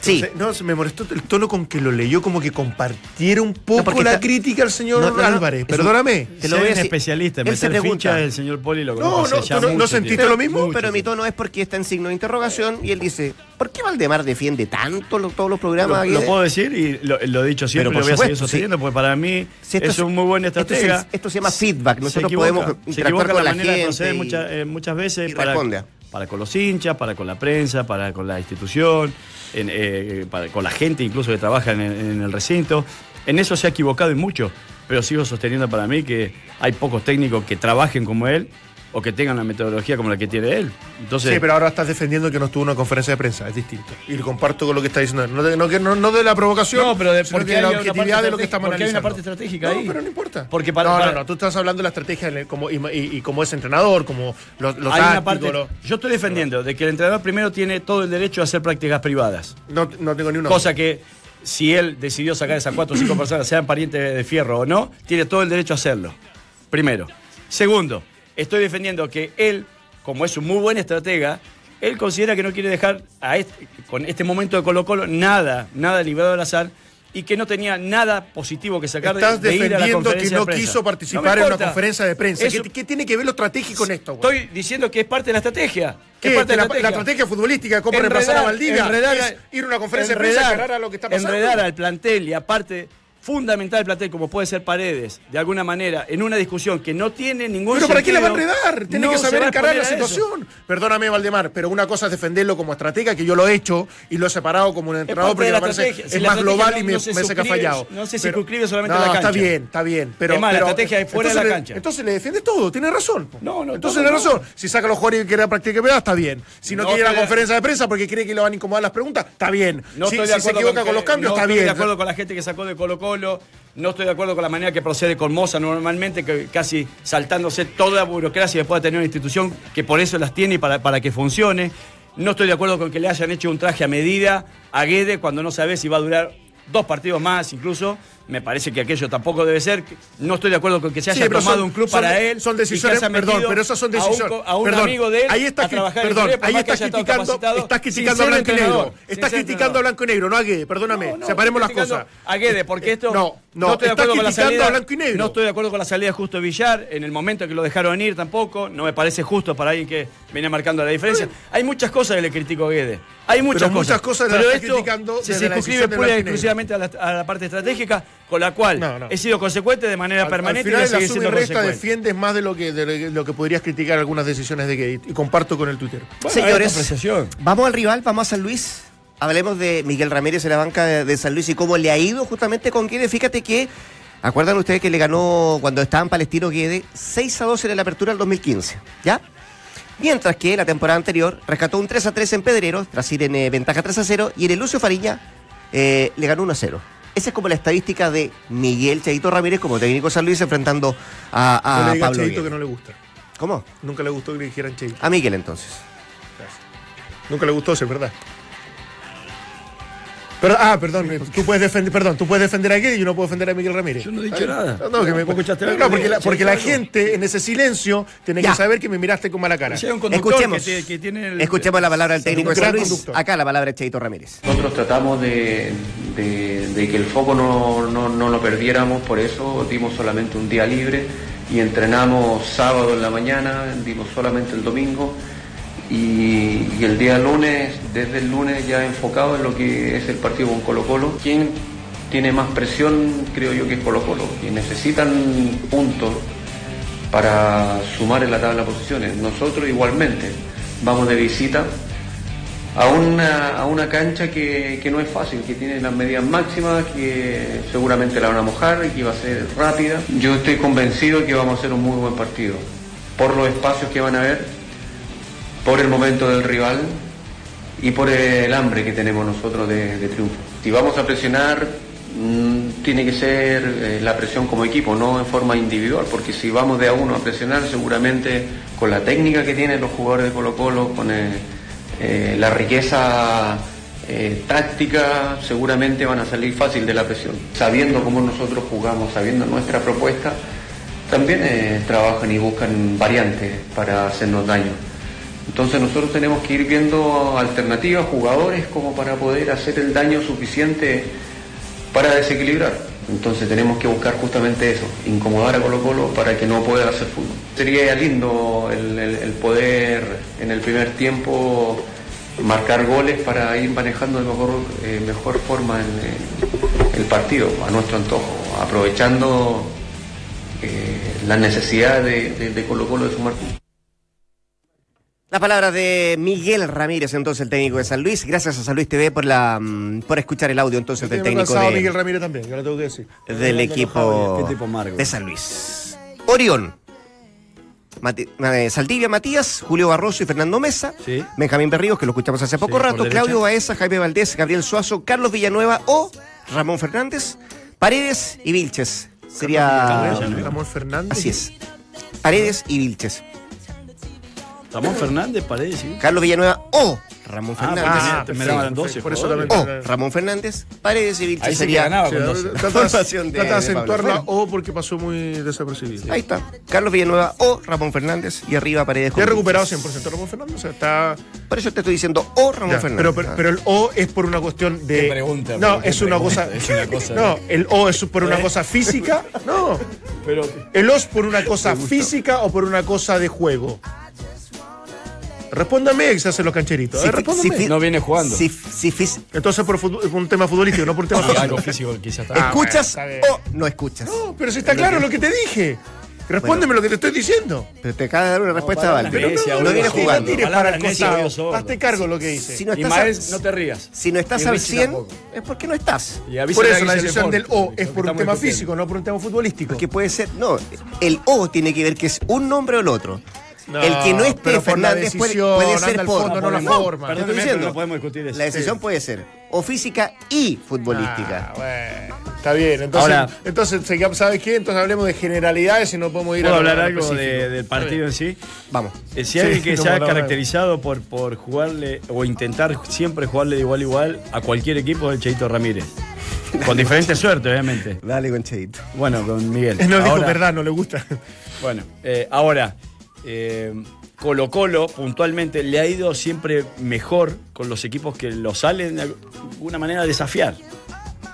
[SPEAKER 1] Sí.
[SPEAKER 3] No, sé, no, se me molestó el tono con que lo leyó, como que compartiera un poco
[SPEAKER 1] No,
[SPEAKER 3] la
[SPEAKER 1] está-
[SPEAKER 3] crítica al señor
[SPEAKER 1] No, no, no,
[SPEAKER 3] Álvarez.
[SPEAKER 1] es un-
[SPEAKER 3] Perdóname.
[SPEAKER 1] Te lo voy a
[SPEAKER 2] especialista
[SPEAKER 1] Él se pregunta.
[SPEAKER 2] ficha del señor Poli lo
[SPEAKER 3] No, no, tú no- sentiste lo mismo,
[SPEAKER 2] Mucho
[SPEAKER 1] Pero mi tono es porque está en signo de interrogación y él dice, ¿por qué Valdemar defiende tanto lo- todos los programas?
[SPEAKER 2] Lo, puedo decir y lo, lo he dicho siempre,
[SPEAKER 1] Pero
[SPEAKER 2] lo voy a seguir
[SPEAKER 1] supuesto,
[SPEAKER 2] sosteniendo, porque para mí
[SPEAKER 1] Si esto
[SPEAKER 2] es un muy buen
[SPEAKER 1] esto es el-
[SPEAKER 2] estratega.
[SPEAKER 1] Esto, se llama feedback.
[SPEAKER 2] Se
[SPEAKER 1] Nosotros podemos
[SPEAKER 2] se
[SPEAKER 1] interactuar
[SPEAKER 2] equivoca
[SPEAKER 1] con
[SPEAKER 2] la
[SPEAKER 1] la
[SPEAKER 2] manera de
[SPEAKER 1] gente.
[SPEAKER 2] muchas, eh, muchas veces
[SPEAKER 1] y
[SPEAKER 2] para,
[SPEAKER 1] responde.
[SPEAKER 2] Para con los hinchas, para con la prensa, para con la institución, en, eh, para- con la gente incluso que trabaja en el, en el recinto. En eso se ha equivocado y mucho, pero sigo sosteniendo para mí que hay pocos técnicos que trabajen como él o que tengan la metodología como la que tiene él. Entonces,
[SPEAKER 3] Sí, pero ahora estás defendiendo que no estuvo en una conferencia de prensa, es distinto. Y lo comparto con lo que está diciendo. él. No de, no, que- no- no de la provocación,
[SPEAKER 2] No, pero de-
[SPEAKER 3] sino
[SPEAKER 2] porque
[SPEAKER 3] de la objetividad de lo que estamos
[SPEAKER 2] porque hay una parte estratégica
[SPEAKER 3] no,
[SPEAKER 2] ahí.
[SPEAKER 3] pero no importa.
[SPEAKER 2] Porque para-
[SPEAKER 3] no,
[SPEAKER 2] para-
[SPEAKER 3] no, no, tú estás hablando de la estrategia como, y, y- y como es entrenador, como lo, lo
[SPEAKER 2] hay una
[SPEAKER 3] táctico,
[SPEAKER 2] parte.
[SPEAKER 3] lo-
[SPEAKER 2] Yo estoy defendiendo de que el entrenador primero tiene todo el derecho a hacer prácticas privadas.
[SPEAKER 3] no, no tengo ni una.
[SPEAKER 2] Cosa que si él decidió sacar esas cuatro o cinco personas, sean parientes de fierro o no, tiene todo el derecho a hacerlo. Primero. Segundo, estoy defendiendo que él, como es un muy buen estratega, él considera que no quiere dejar a este- con este momento de Colo Colo nada, nada librado al azar y que no tenía nada positivo que sacar de-
[SPEAKER 3] Estás
[SPEAKER 2] de, ir a la
[SPEAKER 3] defendiendo que no
[SPEAKER 2] de prensa.
[SPEAKER 3] quiso participar en una conferencia de prensa.
[SPEAKER 2] Eso-
[SPEAKER 3] ¿Qué, qué tiene que ver lo estratégico con esto? güey?
[SPEAKER 2] Estoy diciendo que es parte de la estrategia.
[SPEAKER 3] ¿Qué?
[SPEAKER 2] es parte de
[SPEAKER 3] la, la estrategia futbolística, cómo
[SPEAKER 2] Enredar-
[SPEAKER 3] reemplazar a Valdivia,
[SPEAKER 2] enredar
[SPEAKER 3] es ir a una conferencia de prensa
[SPEAKER 2] enredar-
[SPEAKER 3] a lo que está pasando.
[SPEAKER 2] Enredar al plantel y aparte fundamental del plantel, como puede ser Paredes, de alguna manera, en una discusión que no tiene ningún
[SPEAKER 3] Pero ¿para qué la va a enredar? Tiene
[SPEAKER 2] no
[SPEAKER 3] que saber encarar la
[SPEAKER 2] eso.
[SPEAKER 3] situación. Perdóname, Valdemar, pero una cosa es defenderlo como estratega, que yo lo he hecho y lo he separado como un
[SPEAKER 2] Es
[SPEAKER 3] entrenador porque me parece es
[SPEAKER 2] Si la
[SPEAKER 3] más global
[SPEAKER 2] no-
[SPEAKER 3] y me,
[SPEAKER 2] no se
[SPEAKER 3] me sé
[SPEAKER 2] suscribe-
[SPEAKER 3] fallado.
[SPEAKER 2] no se
[SPEAKER 3] Pero-
[SPEAKER 2] circunscribe solamente a la
[SPEAKER 3] Está
[SPEAKER 2] cancha.
[SPEAKER 3] bien, está bien. Pero,
[SPEAKER 2] Es más, la
[SPEAKER 3] pero-
[SPEAKER 2] estrategia es fuera de la
[SPEAKER 3] le-
[SPEAKER 2] cancha.
[SPEAKER 3] Entonces le defiendes todo, tiene razón.
[SPEAKER 2] No, no,
[SPEAKER 3] Entonces tiene razón. Si saca a los jugadores y quiere practicar verdad, está bien. Si no, quiere ir a
[SPEAKER 2] estoy
[SPEAKER 3] la conferencia de prensa porque cree que le van a incomodar las preguntas, está bien. Si
[SPEAKER 2] estoy
[SPEAKER 3] si se equivoca con los cambios,
[SPEAKER 2] no
[SPEAKER 3] está
[SPEAKER 2] estoy
[SPEAKER 3] bien.
[SPEAKER 2] de acuerdo con la gente que sacó de Colo No estoy de acuerdo con la manera que procede con Moza normalmente, que casi saltándose toda la burocracia después de tener una institución que por eso las tiene y para, para que funcione. No estoy de acuerdo con que le hayan hecho un traje a medida a Guede cuando no sabe si va a durar dos partidos más incluso. Me parece que aquello tampoco debe ser. No estoy de acuerdo con que se
[SPEAKER 3] Sí,
[SPEAKER 2] haya
[SPEAKER 3] pero
[SPEAKER 2] tomado
[SPEAKER 3] son-
[SPEAKER 2] un club
[SPEAKER 3] son-
[SPEAKER 2] para él.
[SPEAKER 3] Son decisiones, perdón, pero esas son
[SPEAKER 2] a un
[SPEAKER 3] decisiones.
[SPEAKER 2] A un, amigo de él
[SPEAKER 3] ahí estás,
[SPEAKER 2] a trabajar
[SPEAKER 3] perdón, ahí estás criticando, estás criticando a blanco y negro. Estás criticando a blanco y negro, no a Guede, perdóname.
[SPEAKER 2] No, no,
[SPEAKER 3] Separemos las cosas.
[SPEAKER 2] A Guede, porque esto.
[SPEAKER 3] No, no,
[SPEAKER 2] estoy de acuerdo con la salida.
[SPEAKER 3] a blanco y negro.
[SPEAKER 2] No estoy de acuerdo con la salida de Justo Villar en el momento que lo dejaron ir tampoco. No me parece justo para alguien que viene marcando la diferencia. Hay muchas cosas que le critico a Guede. Hay muchas
[SPEAKER 3] Pero
[SPEAKER 2] cosas.
[SPEAKER 3] muchas cosas las
[SPEAKER 2] Pero
[SPEAKER 3] estás
[SPEAKER 2] esto
[SPEAKER 3] criticando
[SPEAKER 2] se circunscribe pura y exclusivamente a la, a la parte estratégica, con la cual
[SPEAKER 3] No, no.
[SPEAKER 2] he sido consecuente de manera
[SPEAKER 3] Al-
[SPEAKER 2] permanente
[SPEAKER 3] al final,
[SPEAKER 2] y
[SPEAKER 3] la suma y resta defiendes más de lo que, de lo que podrías criticar algunas decisiones de Guede. Y comparto con el Twitter.
[SPEAKER 2] Bueno,
[SPEAKER 1] Señores, vamos al rival, vamos a San Luis. Hablemos de Miguel Ramírez en la banca de, de San Luis y cómo le ha ido justamente con Guede. Fíjate que, ¿acuerdan ustedes que le ganó cuando estaba en Palestino Guede 6 a 2 en la apertura del 2015? ¿Ya? Mientras que la temporada anterior rescató un 3 a 3 en Pedreros, tras ir en eh, ventaja 3 a 0, y en el Lucio Fariña eh, le ganó 1 a 0. Esa es como la estadística de Miguel Chaito Ramírez como técnico de San Luis enfrentando a,
[SPEAKER 3] no
[SPEAKER 1] a
[SPEAKER 3] le diga
[SPEAKER 1] Pablo Guede.
[SPEAKER 3] que no le gusta.
[SPEAKER 1] ¿Cómo?
[SPEAKER 3] Nunca le gustó que le dijeran Cheito.
[SPEAKER 1] A Miguel entonces.
[SPEAKER 3] Nunca le gustó, eso es verdad. Pero, ah, perdón, tú puedes defender, perdón, tú puedes defender a Guede y yo no puedo defender a Miguel Ramírez.
[SPEAKER 2] Yo no he dicho nada.
[SPEAKER 3] No, no, que me,
[SPEAKER 2] ¿Vos escuchaste
[SPEAKER 3] no, porque la, porque la
[SPEAKER 2] ¿Algo?
[SPEAKER 3] gente en ese silencio tiene
[SPEAKER 1] Ya.
[SPEAKER 3] que saber que me miraste con mala cara.
[SPEAKER 2] Si un
[SPEAKER 1] Escuchemos,
[SPEAKER 2] que, te- que tiene el-
[SPEAKER 1] escuchemos la palabra del técnico de San Luis.
[SPEAKER 3] conductor.
[SPEAKER 1] Acá la palabra de Chaito Ramírez.
[SPEAKER 7] Nosotros tratamos de, de- de que el foco no, no- no lo perdiéramos, por eso dimos solamente un día libre y entrenamos sábado en la mañana, dimos solamente el domingo y, el día lunes, desde el lunes ya enfocado en lo que es el partido con Colo Colo. ¿Quién tiene más presión? Creo yo que es Colo Colo y necesitan puntos para sumar en la tabla de posiciones. Nosotros igualmente vamos de visita a una, a una cancha que, que no es fácil, que tiene las medidas máximas, que seguramente la van a mojar y que va a ser rápida. Yo estoy convencido que vamos a hacer un muy buen partido, por los espacios que van a haber, por el momento del rival y por el hambre que tenemos nosotros de, triunfo. Si vamos a presionar, mm, tiene que ser eh, la presión como equipo, no en forma individual, porque si vamos de a uno a presionar, seguramente con la técnica que tienen los jugadores de Colo Colo, con eh, eh, la riqueza táctica, seguramente van a salir fácil de la presión. Sabiendo cómo nosotros jugamos, sabiendo nuestra propuesta, también trabajan y buscan variantes para hacernos daño. Entonces nosotros tenemos que ir viendo alternativas, jugadores, como para poder hacer el daño suficiente para desequilibrar. Entonces tenemos que buscar justamente eso, incomodar a Colo Colo para que no pueda hacer fútbol. Sería lindo el, poder en el primer tiempo marcar goles para ir manejando de mejor, eh, mejor forma el, partido, a nuestro antojo, aprovechando eh, la necesidad de Colo Colo de sumar puntos.
[SPEAKER 1] Las palabras de Miguel Ramírez, entonces el técnico de San Luis. Gracias a San Luis TV por la mm, por escuchar el audio entonces del técnico de-
[SPEAKER 3] Miguel Ramírez también, yo lo tengo que decir.
[SPEAKER 1] del equipo de San Luis. Orión. Mati- eh, Saldivia Matías, Julio Barroso y Fernando Mesa,
[SPEAKER 2] Sí.
[SPEAKER 1] Benjamín Berríos, que lo escuchamos hace poco
[SPEAKER 2] Sí,
[SPEAKER 1] rato. Claudio Baeza, Jaime Valdés, Gabriel Suazo, Carlos Villanueva o Ramón Fernández, Paredes y Vilches. Sería.
[SPEAKER 3] Ramón Fernández.
[SPEAKER 1] Así es. Paredes y Vilches.
[SPEAKER 2] Ramón Fernández, Paredes, sí.
[SPEAKER 1] Carlos Villanueva o Ramón
[SPEAKER 2] Ah,
[SPEAKER 1] Fernández.
[SPEAKER 2] ah,
[SPEAKER 3] te
[SPEAKER 2] me daban
[SPEAKER 3] por-
[SPEAKER 2] 12
[SPEAKER 3] por eso también-
[SPEAKER 1] o Ramón Fernández, Paredes y Vilches
[SPEAKER 2] Ahí
[SPEAKER 1] sería.
[SPEAKER 2] ganaba
[SPEAKER 3] Sí,
[SPEAKER 2] con 12.
[SPEAKER 3] trata de-
[SPEAKER 1] de-
[SPEAKER 3] trata de
[SPEAKER 1] de Pablo
[SPEAKER 3] acentuar la. O porque pasó muy desapercibido.
[SPEAKER 1] Ahí está. Carlos Villanueva o Ramón Fernández y arriba Paredes.
[SPEAKER 3] Ya ha recuperado
[SPEAKER 1] Vilches.
[SPEAKER 3] 100% Ramón Fernández, o sea, está...
[SPEAKER 1] Por eso te estoy diciendo o Ramón
[SPEAKER 3] Ya,
[SPEAKER 1] Fernández.
[SPEAKER 3] pero, pero, pero el O es por una cuestión de...
[SPEAKER 2] Qué pregunta,
[SPEAKER 3] no, es una
[SPEAKER 2] pregunta,
[SPEAKER 3] cosa...
[SPEAKER 2] es una cosa-
[SPEAKER 3] No, el O es por una
[SPEAKER 2] ¿Eh?
[SPEAKER 3] cosa física. No,
[SPEAKER 2] Pero
[SPEAKER 3] el O es por una cosa física o por una cosa de juego. Respóndame, que se hacen los cancheritos. A
[SPEAKER 1] fi-
[SPEAKER 3] respóndame.
[SPEAKER 1] fi-
[SPEAKER 2] No viene jugando.
[SPEAKER 1] Si, si
[SPEAKER 3] Entonces por, por un tema futbolístico, no por un tema
[SPEAKER 2] Sí, algo
[SPEAKER 3] físico.
[SPEAKER 2] físico quizás
[SPEAKER 3] Ah,
[SPEAKER 2] está.
[SPEAKER 1] ¿Escuchas
[SPEAKER 3] bueno, bien.
[SPEAKER 1] o no escuchas?
[SPEAKER 3] No, pero si está claro lo que te dije. Respóndeme lo que te estoy diciendo.
[SPEAKER 1] Pero te acaba de dar una respuesta no,
[SPEAKER 2] boludo.
[SPEAKER 1] viene
[SPEAKER 2] No
[SPEAKER 3] no
[SPEAKER 1] jugando.
[SPEAKER 3] tires
[SPEAKER 2] Palabra
[SPEAKER 3] para el costado. Hazte cargo de lo que dice.
[SPEAKER 1] Si no
[SPEAKER 2] Y
[SPEAKER 1] estás,
[SPEAKER 2] Mael,
[SPEAKER 1] al,
[SPEAKER 2] no te rías.
[SPEAKER 1] si no estás
[SPEAKER 2] Y
[SPEAKER 1] al
[SPEAKER 2] Richie
[SPEAKER 1] 100,
[SPEAKER 2] tampoco.
[SPEAKER 1] es porque no estás.
[SPEAKER 3] Por
[SPEAKER 2] a
[SPEAKER 3] eso la decisión del O es por un tema físico, no por un tema futbolístico.
[SPEAKER 1] Porque puede ser, no, el O tiene que ver que es un nombre o el otro. El que no esté Fernández puede,
[SPEAKER 3] decisión,
[SPEAKER 1] puede ser por
[SPEAKER 3] fondo, no la
[SPEAKER 1] no,
[SPEAKER 3] forma.
[SPEAKER 1] te estoy
[SPEAKER 2] Perdóneme,
[SPEAKER 1] diciendo,
[SPEAKER 2] pero no podemos discutir eso.
[SPEAKER 1] La decisión puede ser o física y futbolística.
[SPEAKER 3] Ah, bueno, está bien. Entonces,
[SPEAKER 2] Ahora-
[SPEAKER 3] entonces, ¿sabes qué? Entonces hablemos de generalidades y no podemos ir
[SPEAKER 2] ¿Puedo
[SPEAKER 3] a
[SPEAKER 2] hablar algo de- del partido en sí?
[SPEAKER 1] Vamos.
[SPEAKER 2] Eh, Si alguien que
[SPEAKER 3] no,
[SPEAKER 2] se ha caracterizado por, por jugarle o intentar siempre jugarle de igual a igual a cualquier equipo es el Cheito Ramírez. (laughs) Con diferente suerte, obviamente.
[SPEAKER 1] Dale con Cheito.
[SPEAKER 2] Bueno, con Miguel.
[SPEAKER 3] No dijo
[SPEAKER 2] Ahora-
[SPEAKER 3] verdad, no le gusta.
[SPEAKER 2] Bueno, eh, ahora, eh, Colo Colo puntualmente le ha ido siempre mejor con los equipos que lo salen de alguna manera a desafiar.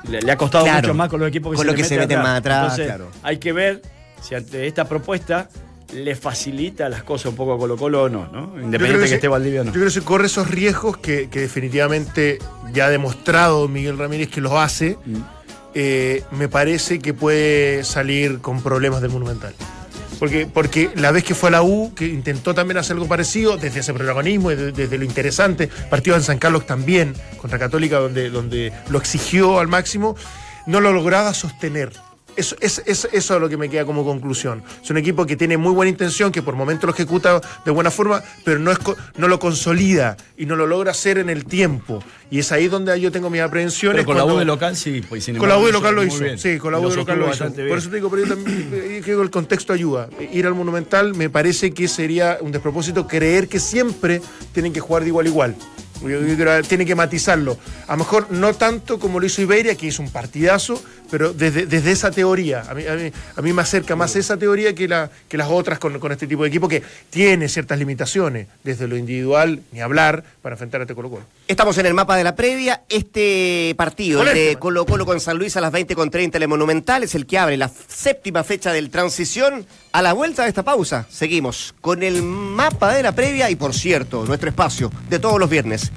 [SPEAKER 2] Le, le ha costado
[SPEAKER 1] Claro,
[SPEAKER 2] mucho más con los equipos que
[SPEAKER 1] con
[SPEAKER 2] se
[SPEAKER 1] lo que se
[SPEAKER 2] meten
[SPEAKER 1] más atrás,
[SPEAKER 2] Entonces,
[SPEAKER 1] claro.
[SPEAKER 2] hay que ver si ante esta propuesta le facilita las cosas un poco a Colo Colo o no, ¿no? Independiente que,
[SPEAKER 3] sí-
[SPEAKER 2] esté Valdivia o no.
[SPEAKER 3] Yo creo que se corre esos riesgos que, que definitivamente ya ha demostrado Miguel Ramírez que los hace.
[SPEAKER 2] Mm.
[SPEAKER 3] eh, me parece que puede salir con problemas del Monumental. Porque, porque la vez que fue a la U, que intentó también hacer algo parecido, desde ese protagonismo y de- desde lo interesante, partido en San Carlos también, contra Católica, donde, donde lo exigió al máximo, no lo lograba sostener. Eso, es, es- eso es lo que me queda como conclusión. Es un equipo que tiene muy buena intención, que por momentos lo ejecuta de buena forma, pero no, es, no lo consolida y no lo logra hacer en el tiempo. Y es ahí donde yo tengo mis aprehensiones.
[SPEAKER 2] Pero con la U de local sí. Pues, sin
[SPEAKER 3] con la U de local lo hizo.
[SPEAKER 2] bien.
[SPEAKER 3] Sí, con la U de local lo hizo. Por eso te digo, pero yo también eh, creo que el contexto ayuda. Ir al Monumental me parece que sería un despropósito creer que siempre tienen que jugar de igual a igual. Yo- yo creo que tiene que matizarlo. A lo mejor no tanto como lo hizo Iberia, que hizo un partidazo, pero desde, desde esa teoría. A mí, a, mí, a mí me acerca más esa teoría que, la, que las otras con, con este tipo de equipo que tiene ciertas limitaciones, desde lo individual, ni hablar, para enfrentar a este Colo Colo.
[SPEAKER 1] Estamos en el mapa de la previa. Este partido el de. Colo Colo con San Luis a las 20.30 en el Monumental es el que abre la séptima fecha del transición. A la vuelta de esta pausa, seguimos con el mapa de la previa y, por cierto, nuestro espacio de todos los viernes.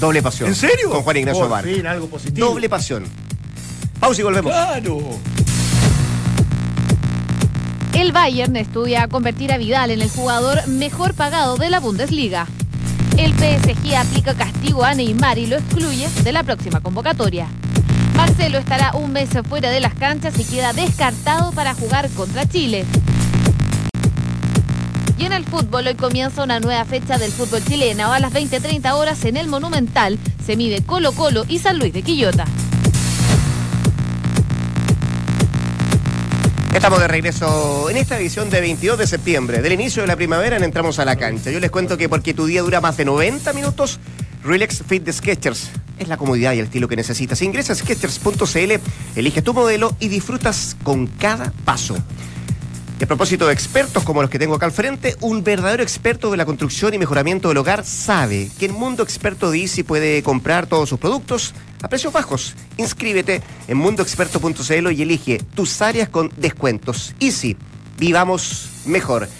[SPEAKER 1] Doble pasión.
[SPEAKER 3] ¿En serio?
[SPEAKER 1] Con Juan Ignacio
[SPEAKER 3] Por
[SPEAKER 1] Bar.
[SPEAKER 3] fin, algo positivo.
[SPEAKER 1] Doble pasión. Pausa y volvemos.
[SPEAKER 2] ¡Claro!
[SPEAKER 8] El Bayern estudia convertir a Vidal en el jugador mejor pagado de la Bundesliga. El PSG aplica castigo a Neymar y lo excluye de la próxima convocatoria. Marcelo estará un mes fuera de las canchas y queda descartado para jugar contra Chile. Y en el fútbol hoy comienza una nueva fecha del fútbol chileno. A las 20.30 horas en el Monumental se mide Colo Colo y San Luis de Quillota.
[SPEAKER 1] Estamos de regreso en esta edición de 22 de septiembre. Del inicio de la primavera en entramos a la cancha. Yo les cuento que porque tu día dura más de 90 minutos, Relax Fit de Sketchers es la comodidad y el estilo que necesitas. Ingresa a Sketchers.cl, elige tu modelo y disfrutas con cada paso. Y a propósito de expertos como los que tengo acá al frente, un verdadero experto de la construcción y mejoramiento del hogar sabe que en Mundo Experto de Easy puede comprar todos sus productos a precios bajos. Inscríbete en mundoexperto.cl y elige tus áreas con descuentos. Easy, vivamos mejor.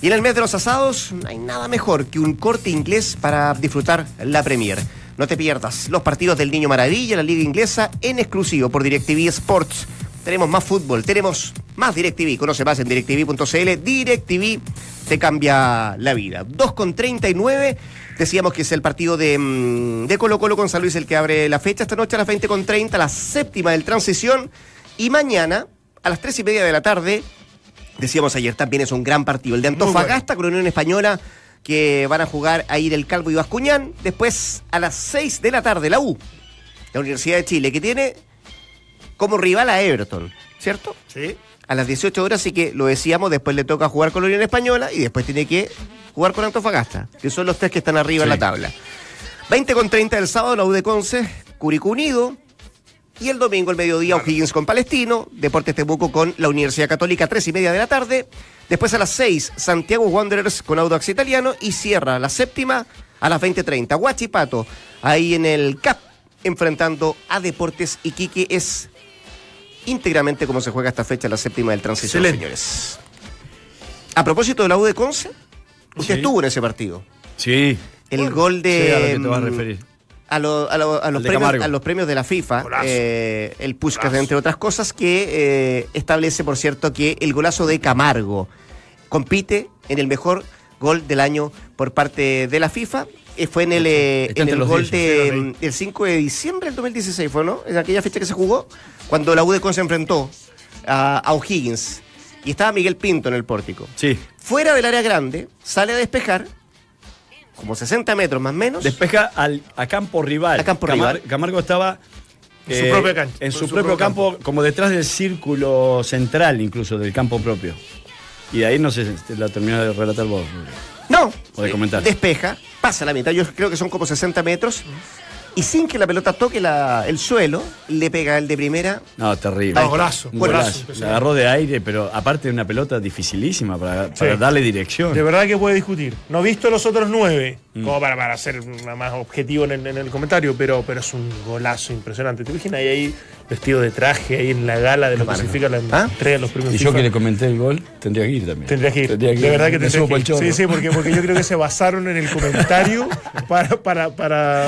[SPEAKER 1] Y en el mes de los asados no hay nada mejor que un corte inglés para disfrutar la Premier. No te pierdas los partidos del Niño Maravilla, la Liga Inglesa, en exclusivo por DirecTV Sports. Tenemos más fútbol, tenemos más DirecTV. Conoce más en directv.cl. DirecTV te cambia la vida. 2 con 39. Decíamos que es el partido de, mm, de Colo Colo con San Luis el que abre la fecha esta noche a las 20 con 30, la séptima del transición. Y mañana, a las 3 y media de la tarde, decíamos ayer, también es un gran partido. El de Antofagasta con Unión Española que van a jugar ahí del Calvo y Bascuñán. Después, a las 6 de la tarde, la U, la Universidad de Chile, que tiene como rival a Everton, ¿cierto?
[SPEAKER 3] Sí.
[SPEAKER 1] A las 18 horas, sí que lo decíamos, después le toca jugar con la Unión Española y después tiene que jugar con Antofagasta, que son los tres que están arriba en la tabla. 20 con 30 del sábado, la U de Conce, Curicó Unido. Y el domingo, el mediodía, O'Higgins con Palestino, Deportes Temuco con la Universidad Católica, 3 y media de la tarde. Después a las 6, Santiago Wanderers con Audax Italiano. Y cierra la séptima a las 20.30. Huachipato, ahí en el CAP, enfrentando a Deportes Iquique. Es íntegramente como se juega esta fecha, la séptima del transición,
[SPEAKER 3] Excelente.
[SPEAKER 1] señores. A propósito de la U de Conce, usted
[SPEAKER 2] Sí.
[SPEAKER 1] estuvo en ese partido.
[SPEAKER 2] Sí.
[SPEAKER 1] El gol de.
[SPEAKER 2] Sí, a lo que te vas a
[SPEAKER 1] mm,
[SPEAKER 2] referir.
[SPEAKER 1] A, lo- a lo- a los premios, a los premios de la FIFA, eh, el Puskas, entre otras cosas, que eh, establece, por cierto, que el golazo de Camargo compite en el mejor gol del año por parte de la FIFA. Eh, fue en el, eh, en el
[SPEAKER 2] los
[SPEAKER 1] gol de, mm, el 5 de diciembre del 2016, ¿fue, no? En aquella fecha que se jugó, cuando la U de Conce enfrentó a, a O'Higgins. Y estaba Miguel Pinto en el pórtico.
[SPEAKER 2] Sí.
[SPEAKER 1] Fuera del área grande, sale a despejar, como 60 metros más o menos.
[SPEAKER 2] Despeja al, a campo rival.
[SPEAKER 1] A campo
[SPEAKER 2] Camar-
[SPEAKER 1] rival.
[SPEAKER 2] Camargo estaba.
[SPEAKER 3] En su propia cancha.
[SPEAKER 2] En su,
[SPEAKER 3] su
[SPEAKER 2] propio
[SPEAKER 3] propio
[SPEAKER 2] campo, como detrás del círculo central, incluso del campo propio. Y de ahí no sé si la termina de relatar vos.
[SPEAKER 1] No.
[SPEAKER 2] O de comentar.
[SPEAKER 1] Despeja, pasa la mitad, yo creo que son como 60 metros. Y sin que la pelota toque la- el suelo, le pega el de primera.
[SPEAKER 2] No, terrible.
[SPEAKER 3] No, golazo,
[SPEAKER 2] Un
[SPEAKER 3] golazo.
[SPEAKER 2] La agarró de aire, pero aparte de una pelota dificilísima para, para
[SPEAKER 3] Sí.
[SPEAKER 2] darle dirección.
[SPEAKER 3] De verdad que puede discutir. No he visto los otros nueve,
[SPEAKER 2] Mm.
[SPEAKER 3] como para, para ser más objetivo en el, en el comentario, pero, pero es un golazo impresionante. ¿Te imaginas ahí, ahí vestido de traje, ahí en la gala de lo que significa la
[SPEAKER 1] ¿Ah?
[SPEAKER 3] entrega de los premios
[SPEAKER 2] Y yo
[SPEAKER 3] FIFA?
[SPEAKER 2] que le comenté el gol, tendría que ir también.
[SPEAKER 3] Tendrías que ir.
[SPEAKER 2] Tendría
[SPEAKER 3] de verdad que
[SPEAKER 2] me
[SPEAKER 3] tendrías
[SPEAKER 2] subo
[SPEAKER 3] que ir. Sí, sí, porque, porque yo creo que se basaron en el comentario (laughs) para, para, para,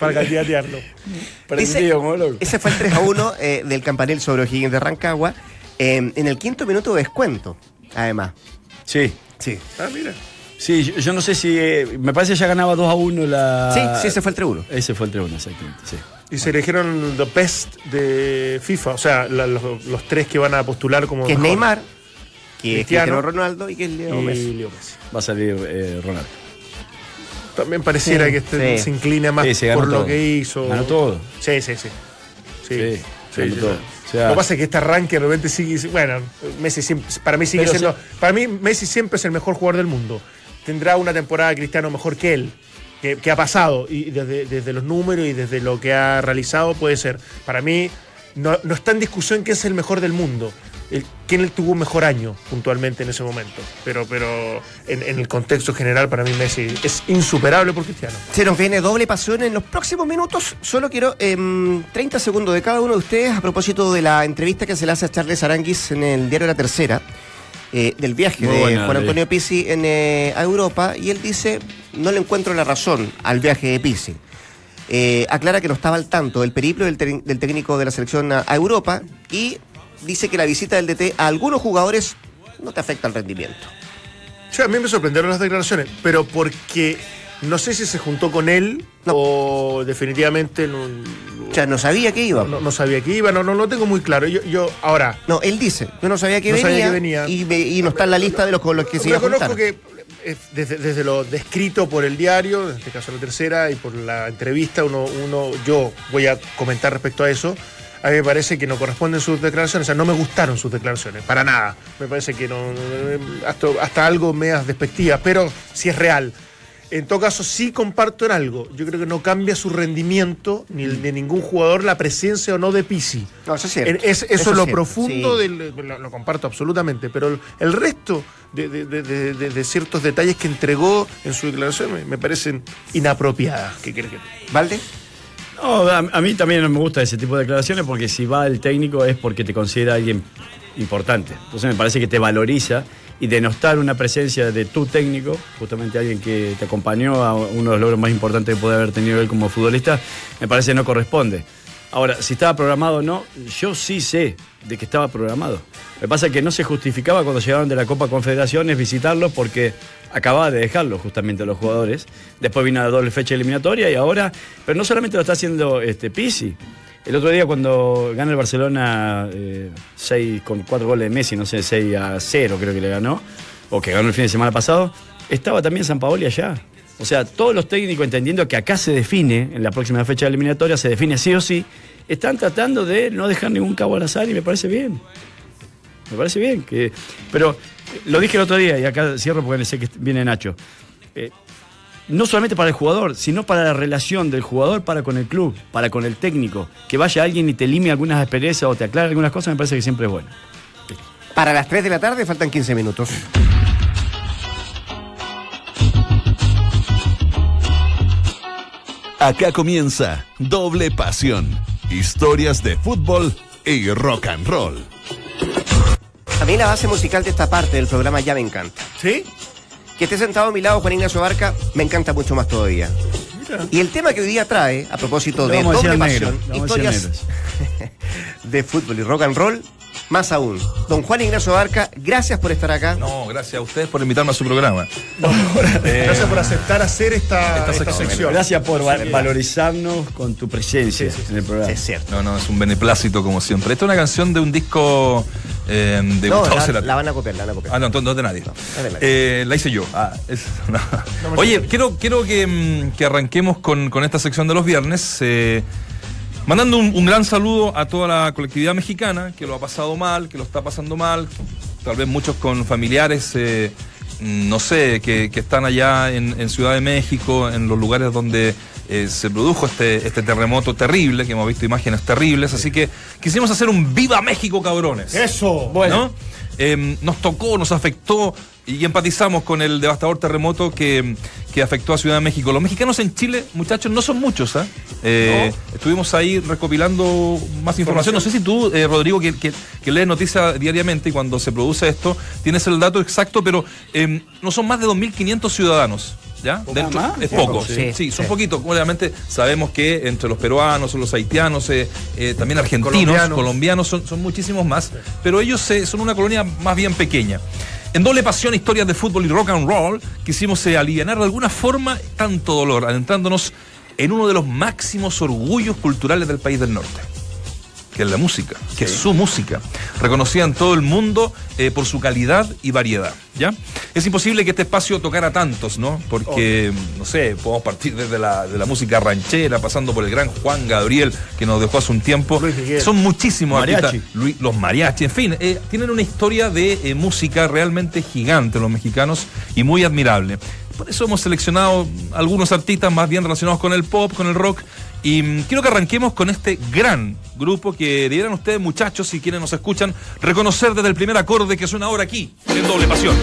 [SPEAKER 3] para candidatearlo.
[SPEAKER 1] Dice-
[SPEAKER 2] como loco.
[SPEAKER 1] Ese fue el 3 a 1 (laughs) eh, del campanil sobre O'Higgins de Rancagua. eh, en el quinto minuto de descuento, además.
[SPEAKER 2] Sí.
[SPEAKER 1] Sí.
[SPEAKER 3] Ah, mira.
[SPEAKER 2] Sí, yo, yo no sé si. eh, me parece que ya ganaba 2 a 1 la.
[SPEAKER 1] Sí, sí, ese fue el 3 a 1.
[SPEAKER 2] Ese fue el 3 a 1, exactamente. Sí.
[SPEAKER 3] Y se eligieron the best de FIFA, o sea, la- los, los tres que van a postular como.
[SPEAKER 1] Que es
[SPEAKER 3] mejor.
[SPEAKER 1] Neymar, que es
[SPEAKER 3] Cristiano.
[SPEAKER 1] Cristiano Ronaldo y que es Leo
[SPEAKER 3] y
[SPEAKER 1] Messi.
[SPEAKER 3] Leo Messi.
[SPEAKER 2] Va a salir eh, Ronaldo.
[SPEAKER 3] También pareciera
[SPEAKER 1] Sí,
[SPEAKER 3] que este
[SPEAKER 1] sí.
[SPEAKER 3] se inclina más
[SPEAKER 2] Sí, se ganó
[SPEAKER 3] por lo que hizo.
[SPEAKER 2] Ganó todo.
[SPEAKER 3] Sí, sí, sí. Sí,
[SPEAKER 2] Sí,
[SPEAKER 3] sí,
[SPEAKER 2] ganó
[SPEAKER 3] sí,
[SPEAKER 2] todo.
[SPEAKER 3] sí.
[SPEAKER 2] O sea-
[SPEAKER 3] Lo que pasa es que este arranque de repente sigue. Bueno, Messi siempre- para mí sigue siendo. Para mí, Messi siempre es el mejor jugador del mundo. Tendrá una temporada Cristiano mejor que él. Que, que ha pasado. Y desde, desde los números y desde lo que ha realizado puede ser. Para mí, no, no está en discusión quién es el mejor del mundo. El, quién tuvo un mejor año puntualmente en ese momento. Pero, pero en, en el contexto general, para mí Messi es insuperable por Cristiano.
[SPEAKER 1] Se nos viene doble pasión en los próximos minutos. Solo quiero em, 30 segundos de cada uno de ustedes a propósito de la entrevista que se le hace a Charles Aranguis en el diario La Tercera, eh, del viaje
[SPEAKER 2] Muy
[SPEAKER 1] de
[SPEAKER 2] buena,
[SPEAKER 1] Juan. Antonio Pizzi en, eh, a Europa. Y él dice: No le encuentro la razón al viaje de Pizzi. Eh, aclara que no estaba al tanto del periplo del técnico de la selección a, a Europa y dice que la visita del DT a algunos jugadores no te afecta el rendimiento.
[SPEAKER 3] Sí, a mí me sorprendieron las declaraciones, pero porque no sé si se juntó con él
[SPEAKER 1] No.
[SPEAKER 3] o definitivamente no,
[SPEAKER 1] O sea, no sabía que iba.
[SPEAKER 3] no- no sabía que iba, no, no lo tengo muy claro. Yo, yo ahora,
[SPEAKER 1] No, él dice, yo no sabía que,
[SPEAKER 3] No
[SPEAKER 1] venía,
[SPEAKER 3] sabía que venía.
[SPEAKER 1] Y, me- y no está en la lista de los con los que se iba a juntar.
[SPEAKER 3] que eh, desde, desde lo descrito por el diario, en este caso la tercera, y por la entrevista, uno, uno, yo voy a comentar respecto a eso. A mí me parece que no corresponden sus declaraciones, o sea, no me gustaron sus declaraciones, para nada. Me parece que no, hasta, hasta algo medias despectivas, pero si es real. En todo caso, sí comparto en algo. Yo creo que no cambia su rendimiento ni el de ningún jugador la presencia o no de Pisi.
[SPEAKER 1] No, eso es cierto.
[SPEAKER 3] Es- eso,
[SPEAKER 1] Eso
[SPEAKER 3] es lo
[SPEAKER 1] cierto,
[SPEAKER 3] profundo
[SPEAKER 1] sí.
[SPEAKER 3] del. Lo, lo comparto absolutamente, pero el, el resto de, de- de- de- de- de ciertos detalles que entregó en su declaración me, me parecen inapropiadas. ¿Qué crees que.?
[SPEAKER 1] ¿Valde?
[SPEAKER 2] A, a mí también no me gusta ese tipo de declaraciones porque si va el técnico es porque te considera alguien importante. Entonces me parece que te valoriza y denostar una presencia de tu técnico, justamente alguien que te acompañó a uno de los logros más importantes que puede haber tenido él como futbolista, me parece no corresponde. Ahora, si estaba programado o no, yo sí sé de que estaba programado. Que pasa que no se justificaba cuando llegaron de la Copa Confederaciones visitarlos porque acababa de dejarlo justamente a los jugadores. Después vino la doble fecha eliminatoria y ahora, pero no solamente lo está haciendo este Pisi. El otro día cuando gana el Barcelona 6 con 4 goles de Messi, no sé, 6 a 0 creo que le ganó, o que ganó el fin de semana pasado, estaba también San Paoli allá. O sea, todos los técnicos entendiendo que acá se define, en la próxima fecha eliminatoria se define sí o sí, están tratando de no dejar ningún cabo al azar y me parece bien. Me parece bien. Que, pero lo dije el otro día y acá cierro porque sé que viene Nacho. Eh, no solamente para el jugador, sino para la relación del jugador para con el club, para con el técnico. Que vaya alguien y te lime algunas experiencias o te aclare algunas cosas, me parece que siempre es bueno.
[SPEAKER 1] Para las 3 de la tarde faltan 15 minutos.
[SPEAKER 5] Acá comienza Doble Pasión. Historias de fútbol y rock and roll.
[SPEAKER 1] A mí la base musical de esta parte del programa ya me encanta.
[SPEAKER 3] ¿Sí?
[SPEAKER 1] Que esté sentado a mi lado Juan Ignacio Barca me encanta mucho más todavía. Y el tema que hoy día trae, a propósito de doble
[SPEAKER 2] negro,
[SPEAKER 1] pasión, historias (laughs) de fútbol y rock and roll, más aún. Don Juan Ignacio Barca, gracias por estar acá.
[SPEAKER 9] No, gracias a ustedes por invitarme a su programa. Eh,
[SPEAKER 3] Gracias por aceptar hacer esta,
[SPEAKER 9] esta
[SPEAKER 3] esta
[SPEAKER 9] sección.
[SPEAKER 2] Gracias por va- valorizarnos con tu presencia en el programa.
[SPEAKER 1] Es cierto.
[SPEAKER 9] No, no, es un beneplácito como siempre. Esta es una canción de un disco eh, de
[SPEAKER 1] No,
[SPEAKER 9] Gustavo
[SPEAKER 1] la,
[SPEAKER 9] Cerati.
[SPEAKER 1] la van a copiar, la van a copiar.
[SPEAKER 9] Ah, no, entonces no es de nadie.
[SPEAKER 1] es de nadie.
[SPEAKER 9] Eh, la hice yo. Ah, es- no. Oye, quiero, quiero que, mm, que arranquemos con, con esta sección de los viernes. Mandando un, un gran saludo a toda la colectividad mexicana que lo ha pasado mal, que lo está pasando mal. Tal vez muchos con familiares, eh, no sé, que, que están allá en, en Ciudad de México, en los lugares donde eh, se produjo este, este terremoto terrible, que hemos visto imágenes terribles. Así que quisimos hacer un Viva México, cabrones.
[SPEAKER 3] Eso.
[SPEAKER 9] ¿no? Eh, nos tocó, nos afectó y empatizamos con el devastador terremoto que, que afectó a Ciudad de México. Los mexicanos en Chile, muchachos, no son muchos. ¿ah? Eh, Estuvimos ahí recopilando más información. No sé si tú, eh, Rodrigo, que, que, que lees noticias diariamente y cuando se produce esto, tienes el dato exacto, pero eh, no son más de 2.500 ciudadanos. ¿Ya? Dentro- es
[SPEAKER 2] Poco,
[SPEAKER 1] sí.
[SPEAKER 9] sí, son
[SPEAKER 1] Sí.
[SPEAKER 9] poquitos. Obviamente sabemos que entre los peruanos, los haitianos, eh, eh, también argentinos,
[SPEAKER 3] Colombianos.
[SPEAKER 9] colombianos, son, son muchísimos más, pero ellos eh, son una colonia más bien pequeña. En Doble Pasión, historias de fútbol y rock and roll, quisimos eh, alivianar de alguna forma tanto dolor, adentrándonos en uno de los máximos orgullos culturales del país del norte, que es la música, que es su música, reconocida en todo el mundo eh, por su calidad y variedad. ¿ya? Es imposible que este espacio tocara tantos, ¿no? Porque, no sé, podemos partir desde la, de la música ranchera, pasando por el gran Juan Gabriel, que nos dejó hace un tiempo. Son muchísimos
[SPEAKER 2] Mariachi.
[SPEAKER 9] artistas. Luis- los mariachi, en fin, eh, tienen una historia de eh, música realmente gigante los mexicanos y muy admirable. Por eso hemos seleccionado algunos artistas más bien relacionados con el pop, con el rock. Y mm, quiero que arranquemos con este gran grupo que debieran ustedes, muchachos, si quienes nos escuchan, reconocer desde el primer acorde que suena ahora aquí, en doble pasión.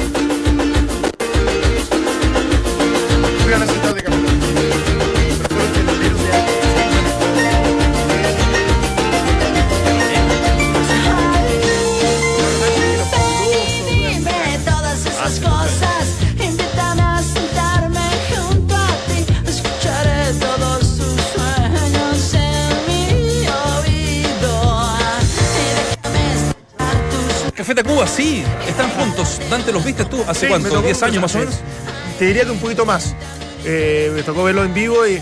[SPEAKER 9] Dante, ¿los viste tú hace
[SPEAKER 3] Sí,
[SPEAKER 9] cuánto?
[SPEAKER 3] tocó
[SPEAKER 9] ¿10 años más o menos?
[SPEAKER 3] Te diría que un poquito más. Eh, me tocó verlo en vivo y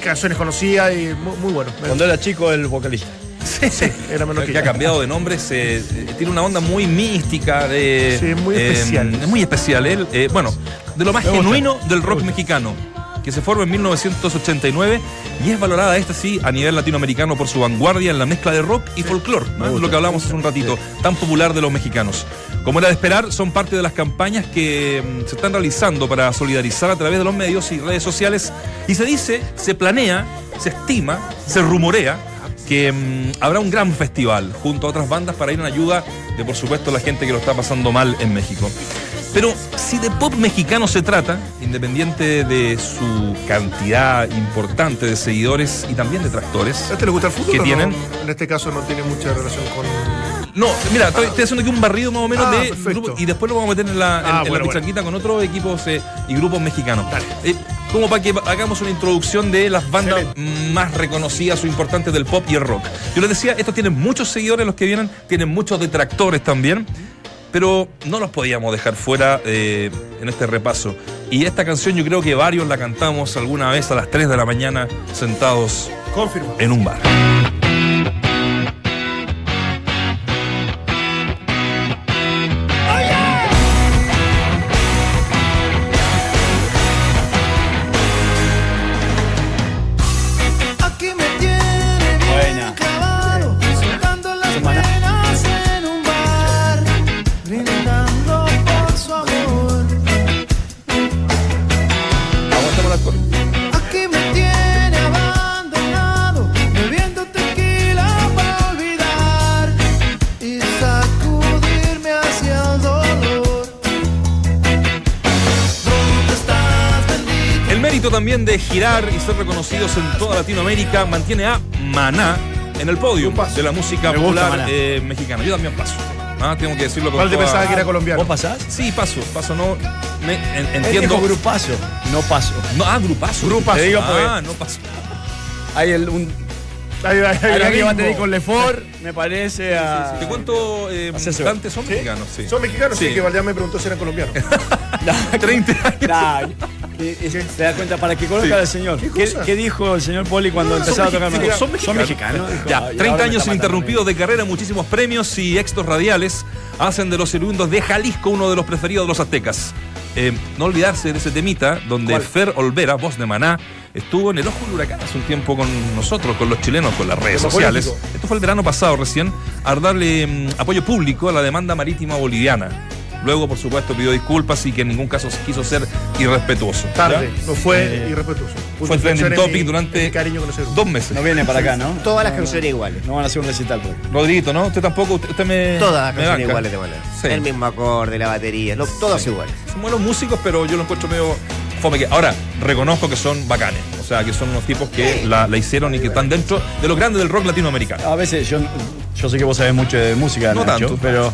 [SPEAKER 3] canciones conocidas y muy, muy bueno.
[SPEAKER 2] Cuando era chico, el vocalista.
[SPEAKER 3] Sí, sí, era menor que
[SPEAKER 9] que ha cambiado de nombre, se- eh, tiene una onda muy mística, de,
[SPEAKER 3] Sí, muy
[SPEAKER 9] eh,
[SPEAKER 3] especial.
[SPEAKER 9] es muy especial. Él, eh, bueno, de lo más
[SPEAKER 2] Me gusta.
[SPEAKER 9] genuino del rock mexicano. que se forma en 1989 y es valorada esta sí a nivel latinoamericano por su vanguardia en la mezcla de rock y folclore, ¿no? de lo que hablamos hace un ratito, tan popular de los mexicanos. Como era de esperar, son parte de las campañas que mm, se están realizando para solidarizar a través de los medios y redes sociales y se dice, se planea, se estima, se rumorea que mm, habrá un gran festival junto a otras bandas para ir en ayuda de, por supuesto, la gente que lo está pasando mal en México. Pero si de pop mexicano se trata, independiente de su cantidad importante de seguidores y también de tractores,
[SPEAKER 3] ¿A este le gusta el fútbol?
[SPEAKER 9] que
[SPEAKER 3] no?
[SPEAKER 9] tienen
[SPEAKER 3] En este caso no tiene mucha relación con.
[SPEAKER 9] No, mira, estoy, estoy haciendo aquí un barrido más o menos
[SPEAKER 3] Ah,
[SPEAKER 9] de grupos y después lo vamos a meter en la, en-
[SPEAKER 3] Ah,
[SPEAKER 9] en la
[SPEAKER 3] bueno, bueno.
[SPEAKER 9] pichanquita con otros equipos eh, y grupos mexicanos. Eh, como para que hagamos una introducción de las bandas
[SPEAKER 3] Excelente.
[SPEAKER 9] más reconocidas o importantes del pop y el rock. Yo les decía, estos tienen muchos seguidores los que vienen, tienen muchos detractores también, pero no los podíamos dejar fuera eh, en este repaso. Y esta canción yo creo que varios la cantamos alguna vez a las 3 de la mañana sentados en un bar. Girar y ser reconocidos en toda Latinoamérica mantiene a Maná en el podio de la música
[SPEAKER 2] Me
[SPEAKER 9] popular eh, mexicana. Yo también paso. Ah, tengo que decirlo con
[SPEAKER 3] Valde
[SPEAKER 9] toda-
[SPEAKER 3] pensaba que era colombiano.
[SPEAKER 2] ¿Vos pasás?
[SPEAKER 9] Sí, paso, paso, no. me- en-
[SPEAKER 2] Él
[SPEAKER 9] entiendo.
[SPEAKER 2] dijo grupazo, no paso.
[SPEAKER 9] No, ah, grupazo.
[SPEAKER 2] Grupazo. Te digo
[SPEAKER 9] ah,
[SPEAKER 2] porque-
[SPEAKER 9] no paso.
[SPEAKER 2] Hay el, un,
[SPEAKER 3] Ahí va, ahí va,
[SPEAKER 2] hay alguien que va a tener con Lefort, me parece a...
[SPEAKER 9] ¿De cuánto eh,
[SPEAKER 2] Asesor.
[SPEAKER 9] cantantes son mexicanos? Sí.
[SPEAKER 3] Son mexicanos, sí,
[SPEAKER 9] Sí.
[SPEAKER 3] que Valdeán me preguntó si eran colombianos. (laughs)
[SPEAKER 9] 30 (laughs) años.
[SPEAKER 2] Es- te das cuenta, para que conozca
[SPEAKER 9] Sí.
[SPEAKER 2] al señor.
[SPEAKER 3] ¿Qué
[SPEAKER 2] ¿Qué, qué dijo el señor Poli cuando
[SPEAKER 3] Ah,
[SPEAKER 2] empezaba a
[SPEAKER 3] son
[SPEAKER 2] tocar
[SPEAKER 3] mexicanos.
[SPEAKER 2] Maná?
[SPEAKER 9] Son mexicanos. Ya,
[SPEAKER 2] "Ay, ahora
[SPEAKER 9] 30
[SPEAKER 2] me
[SPEAKER 9] años ininterrumpidos de carrera, muchísimos premios y éxitos radiales hacen de los oriundos de Jalisco uno de los preferidos de los aztecas. Eh, no olvidarse de ese temita donde
[SPEAKER 2] ¿Cuál?
[SPEAKER 9] Fer Olvera, voz de Maná, estuvo en el ojo del huracán hace un tiempo con nosotros, con los chilenos, con las redes sociales.
[SPEAKER 3] político.
[SPEAKER 9] Esto fue el verano pasado recién, a darle mm, apoyo público a la demanda marítima boliviana. Luego, por supuesto, pidió disculpas y que en ningún caso quiso ser irrespetuoso. ¿ya?
[SPEAKER 3] Tarde, no fue
[SPEAKER 2] Eh,
[SPEAKER 3] irrespetuoso.
[SPEAKER 9] Fue trending topic
[SPEAKER 3] mi-
[SPEAKER 9] durante
[SPEAKER 3] cariño con ese.
[SPEAKER 9] Dos meses.
[SPEAKER 2] No viene para acá, ¿no?
[SPEAKER 1] Todas las canciones iguales.
[SPEAKER 2] No van a hacer un recital. pues.
[SPEAKER 9] Rodriguito, ¿no? Usted tampoco, usted, usted me.
[SPEAKER 1] Todas las
[SPEAKER 9] me
[SPEAKER 1] canciones
[SPEAKER 9] banca.
[SPEAKER 1] iguales de manera.
[SPEAKER 9] Sí.
[SPEAKER 1] El mismo acorde, la batería, lo- todas iguales.
[SPEAKER 9] Son buenos músicos, pero yo lo encuentro medio fome. Que, ahora, reconozco que son bacanes. O sea, que son unos tipos que la, la hicieron y que están dentro de los grandes del rock latinoamericano.
[SPEAKER 2] A veces yo, yo sé que vos sabés mucho de música,
[SPEAKER 9] No
[SPEAKER 2] Nacho,
[SPEAKER 9] tanto.
[SPEAKER 2] pero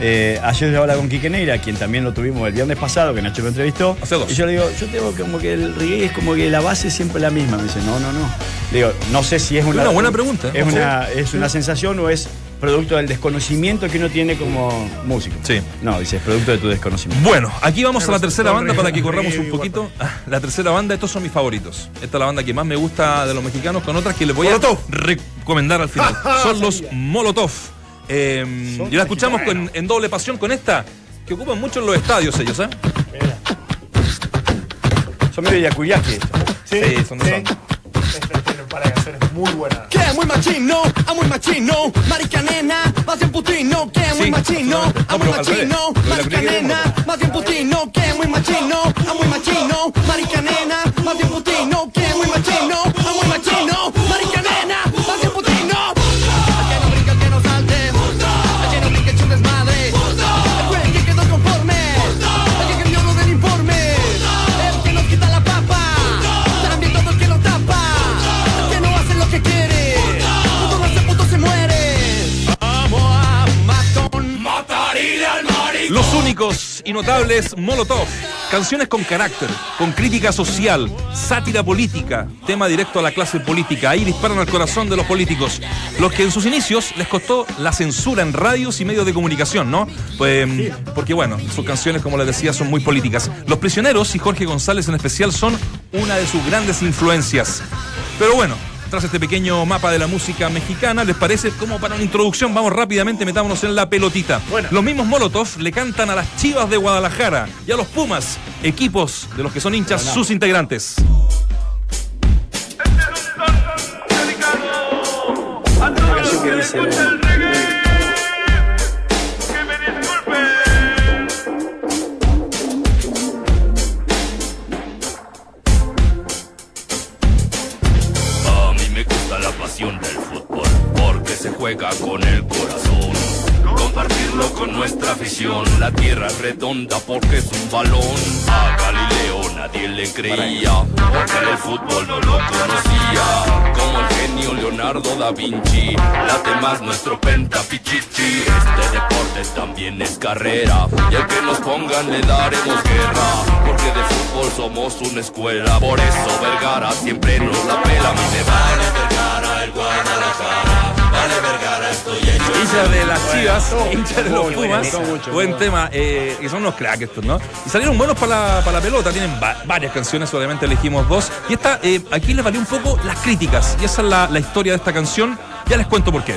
[SPEAKER 2] eh, ayer yo hablaba con Quique Neira, quien también lo tuvimos el viernes pasado, que Nacho lo entrevistó.
[SPEAKER 9] Hace dos.
[SPEAKER 2] Y yo le digo, yo tengo como que el reggae es como que la base es siempre la misma. Me dice, no, no, no. Le digo, no sé si es una,
[SPEAKER 9] Una buena pregunta,
[SPEAKER 2] Es,
[SPEAKER 9] no sé.
[SPEAKER 2] una, es una sensación o es producto del desconocimiento que uno tiene como músico.
[SPEAKER 9] Sí.
[SPEAKER 2] No, dice, es producto de tu desconocimiento.
[SPEAKER 9] Bueno, aquí vamos a la tercera banda para que corramos un poquito. La tercera banda, estos son mis favoritos. Esta es la banda que más me gusta de los mexicanos, con otras que les voy
[SPEAKER 3] Molotov.
[SPEAKER 9] a recomendar al final. (laughs) Son los Molotov. Eh, y la escuchamos con- en doble pasión con esta, que ocupan mucho en los estadios ellos, ¿eh?
[SPEAKER 2] Son medio yacuyaki.
[SPEAKER 9] Sí, son de son.
[SPEAKER 3] Tienen para canciones muy buenas.
[SPEAKER 10] Que muy machino, a muy machino, marica nena, más bien putino, que muy
[SPEAKER 9] Sí,
[SPEAKER 10] machino,
[SPEAKER 9] no,
[SPEAKER 10] a muy machino, marica nena, más bien putino, que muy machino, a muy machino, marica nena, más bien putino, que muy machino, a muy machino, marica
[SPEAKER 9] y notables Molotov. Canciones con carácter, con crítica social, sátira política, tema directo a la clase política. Ahí disparan al corazón de los políticos. Los que en sus inicios les costó la censura en radios y medios de comunicación, ¿no? Pues, porque bueno, sus canciones, como les decía, son muy políticas. Los prisioneros y Jorge González en especial son una de sus grandes influencias. Pero bueno, tras este pequeño mapa de la música mexicana. ¿Les parece? Como para una introducción, vamos rápidamente, metámonos en la pelotita. Los mismos Molotov le cantan a las Chivas de Guadalajara y a los Pumas, equipos de los que son hinchas sus integrantes.
[SPEAKER 11] A se juega con el corazón. Compartirlo con nuestra afición. La tierra es redonda porque es un balón. A Galileo nadie le creía porque en el fútbol no lo conocía. Como el genio Leonardo da Vinci, late más nuestro pentapichichi. Este deporte también es carrera y al que nos pongan le daremos guerra. Porque de fútbol somos una escuela. Por eso Vergara siempre nos la pela. A mí me vale Vergara, el Guadalajara. Vale Vergara, estoy hecho.
[SPEAKER 9] Hincha de las Chivas,
[SPEAKER 11] Bueno,
[SPEAKER 9] hincha de los
[SPEAKER 11] muy
[SPEAKER 9] Pumas.
[SPEAKER 11] mucho,
[SPEAKER 9] Buen tema, eh, y son unos cracks estos, ¿no? Y salieron buenos para la, para la pelota, tienen va- varias canciones, obviamente elegimos dos. Y esta, eh, aquí les valió un poco las críticas, y esa es la, la historia de esta canción. Ya les cuento por qué.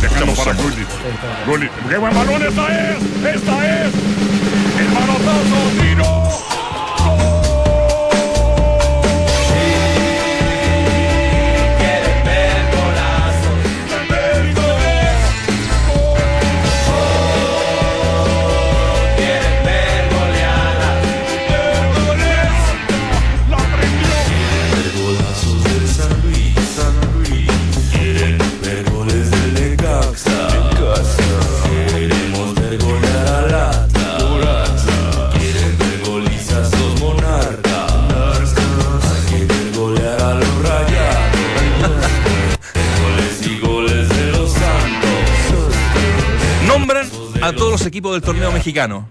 [SPEAKER 12] Dejando para Gullit. Gullit. ¡Qué buen balón esta es! ¡Esta es! ¡El manotazo! ¡Tiro!
[SPEAKER 9] Equipos del torneo mexicano.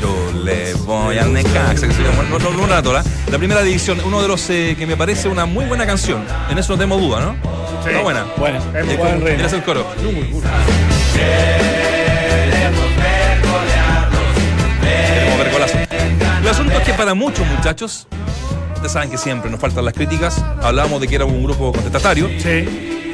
[SPEAKER 9] Yo le voy al Necaxa, que se llama, no, no, no tola. La primera división, uno de los eh, que me parece una muy buena canción. En eso no tengo duda, ¿no? Está buena.
[SPEAKER 2] Buena.
[SPEAKER 9] Eh,
[SPEAKER 2] Buen ritmo.
[SPEAKER 9] Tienes el coro. Queremos ver golazos. El asunto es que para muchos muchachos, ustedes saben que siempre nos faltan las críticas, hablábamos de que era un grupo contestatario.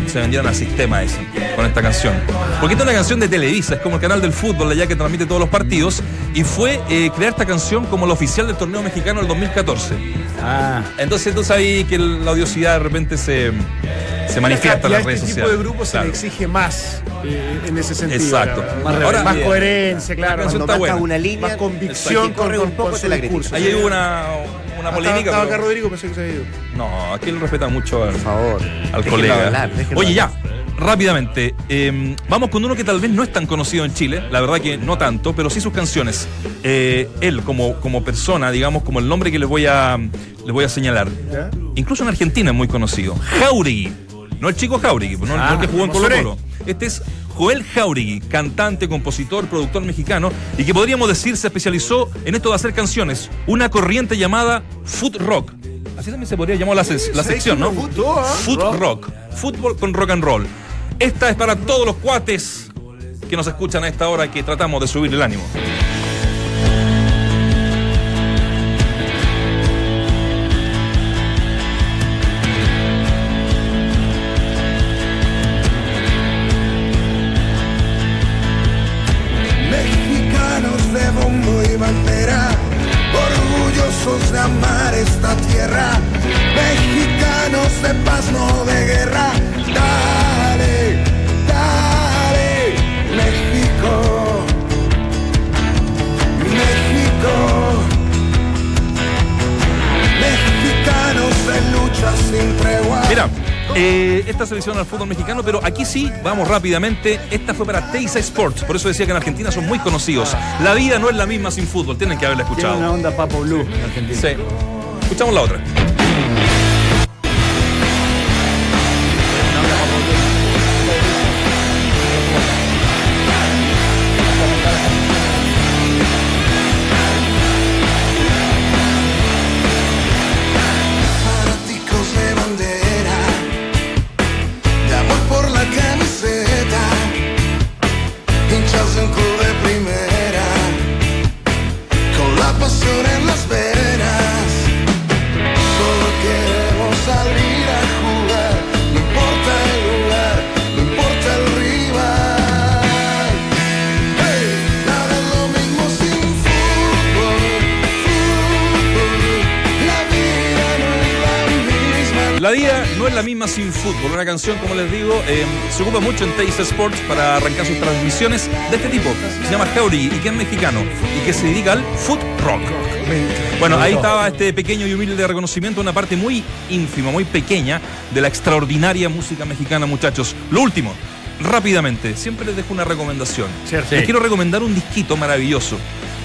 [SPEAKER 9] Se vendieron al sistema ese, con esta canción. Porque esta es una canción de Televisa, es como el canal del fútbol allá que transmite todos los partidos. Y fue eh, crear esta canción como la oficial del torneo mexicano del 2014.
[SPEAKER 2] Ah.
[SPEAKER 9] Entonces tú sabes que la odiosidad de repente se, se manifiesta en las redes
[SPEAKER 3] este
[SPEAKER 9] sociales.
[SPEAKER 3] tipo de grupos se
[SPEAKER 9] Claro.
[SPEAKER 3] le exige más eh, en ese sentido.
[SPEAKER 9] Exacto.
[SPEAKER 3] la-
[SPEAKER 9] Más
[SPEAKER 3] Ahora, más
[SPEAKER 9] rebeldía.
[SPEAKER 3] coherencia, claro.
[SPEAKER 9] La canción está buena.
[SPEAKER 3] una línea, más convicción
[SPEAKER 9] Exacto.
[SPEAKER 3] con, con, con su discurso.
[SPEAKER 9] Ahí hubo una, una
[SPEAKER 3] Ah,
[SPEAKER 9] polémica.
[SPEAKER 3] Estaba, estaba
[SPEAKER 9] pero-
[SPEAKER 3] acá Rodrigo, pensé que se había ido.
[SPEAKER 9] No, aquí él respeta mucho al,
[SPEAKER 1] favor,
[SPEAKER 9] al colega.
[SPEAKER 1] hablar,
[SPEAKER 9] Oye, ya, rápidamente. eh, vamos con uno que tal vez no es tan conocido en Chile, la verdad que no tanto, pero sí sus canciones. Eh, él, como, como persona, digamos, como el nombre que les voy a, les voy a señalar. Incluso en Argentina es muy conocido. Jauregui. No el chico Jauregui, no, no el que
[SPEAKER 3] Ah,
[SPEAKER 9] jugó en Colo. Colo. Este es Joel Jauregui, cantante, compositor, productor mexicano, y que podríamos decir se especializó en esto de hacer canciones, una corriente llamada food rock. Así también se podría llamar la, la
[SPEAKER 3] ¿Sabes
[SPEAKER 9] sección, ¿no?
[SPEAKER 3] ah?
[SPEAKER 9] Food rock. Fútbol con rock and roll. Esta es para todos los cuates que nos escuchan a esta hora que tratamos de subir el ánimo. Eh, esta selección al fútbol mexicano, pero aquí sí, vamos rápidamente. Esta fue para Teisa Sports, por eso decía que en Argentina son muy conocidos. La vida no es la misma sin fútbol, tienen que haberla
[SPEAKER 2] Tiene
[SPEAKER 9] escuchado.
[SPEAKER 2] una onda Papo Blue en Argentina.
[SPEAKER 9] Sí. Escuchamos la otra. Canción, como les digo, eh, se ocupa mucho en Teis Sports para arrancar sus transmisiones de este tipo. Se llama Jauregui y que es mexicano y que se dedica al foot rock. Bueno, ahí estaba este pequeño y humilde reconocimiento, una parte muy ínfima, muy pequeña de la extraordinaria música mexicana, muchachos. Lo último, rápidamente, siempre les dejo una recomendación.
[SPEAKER 3] Cierto.
[SPEAKER 9] Les quiero recomendar un disquito maravilloso,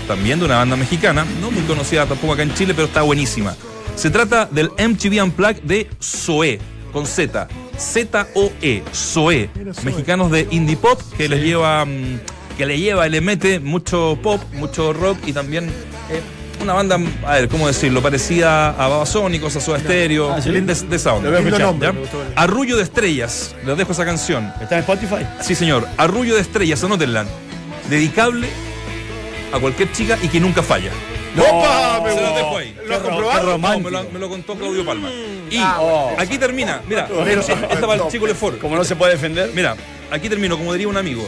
[SPEAKER 9] también de una banda mexicana, no muy conocida tampoco acá en Chile, pero está buenísima. Se trata del MTV Unplugged de Zoé, con Z. Z-O-E, Zoé. Mexicanos de indie pop que les lleva, mm, que le lleva y le mete mucho pop, mucho rock y también eh, una banda, a ver, ¿cómo decirlo? Parecida a Babasónicos, a Soda Stereo,
[SPEAKER 2] Ah, ¿sí?
[SPEAKER 9] de,
[SPEAKER 3] Lindo
[SPEAKER 2] escuchar.
[SPEAKER 3] nombre,
[SPEAKER 9] Arrullo de Estrellas, les dejo esa canción.
[SPEAKER 2] ¿Está en Spotify?
[SPEAKER 9] Sí, señor. Arrullo de estrellas, anótenla. Dedicable a cualquier chica y que nunca falla.
[SPEAKER 3] ¡Opa! Me
[SPEAKER 9] Se
[SPEAKER 3] gustó.
[SPEAKER 9] dejo ahí.
[SPEAKER 3] ¿Lo has comprobado?
[SPEAKER 9] No, me, lo, me lo contó Claudio Palma. Y
[SPEAKER 2] Oh.
[SPEAKER 9] aquí termina. Mira, esta para el chico Lefort.
[SPEAKER 2] Como no se puede defender.
[SPEAKER 9] Mira, aquí termino, como diría un amigo.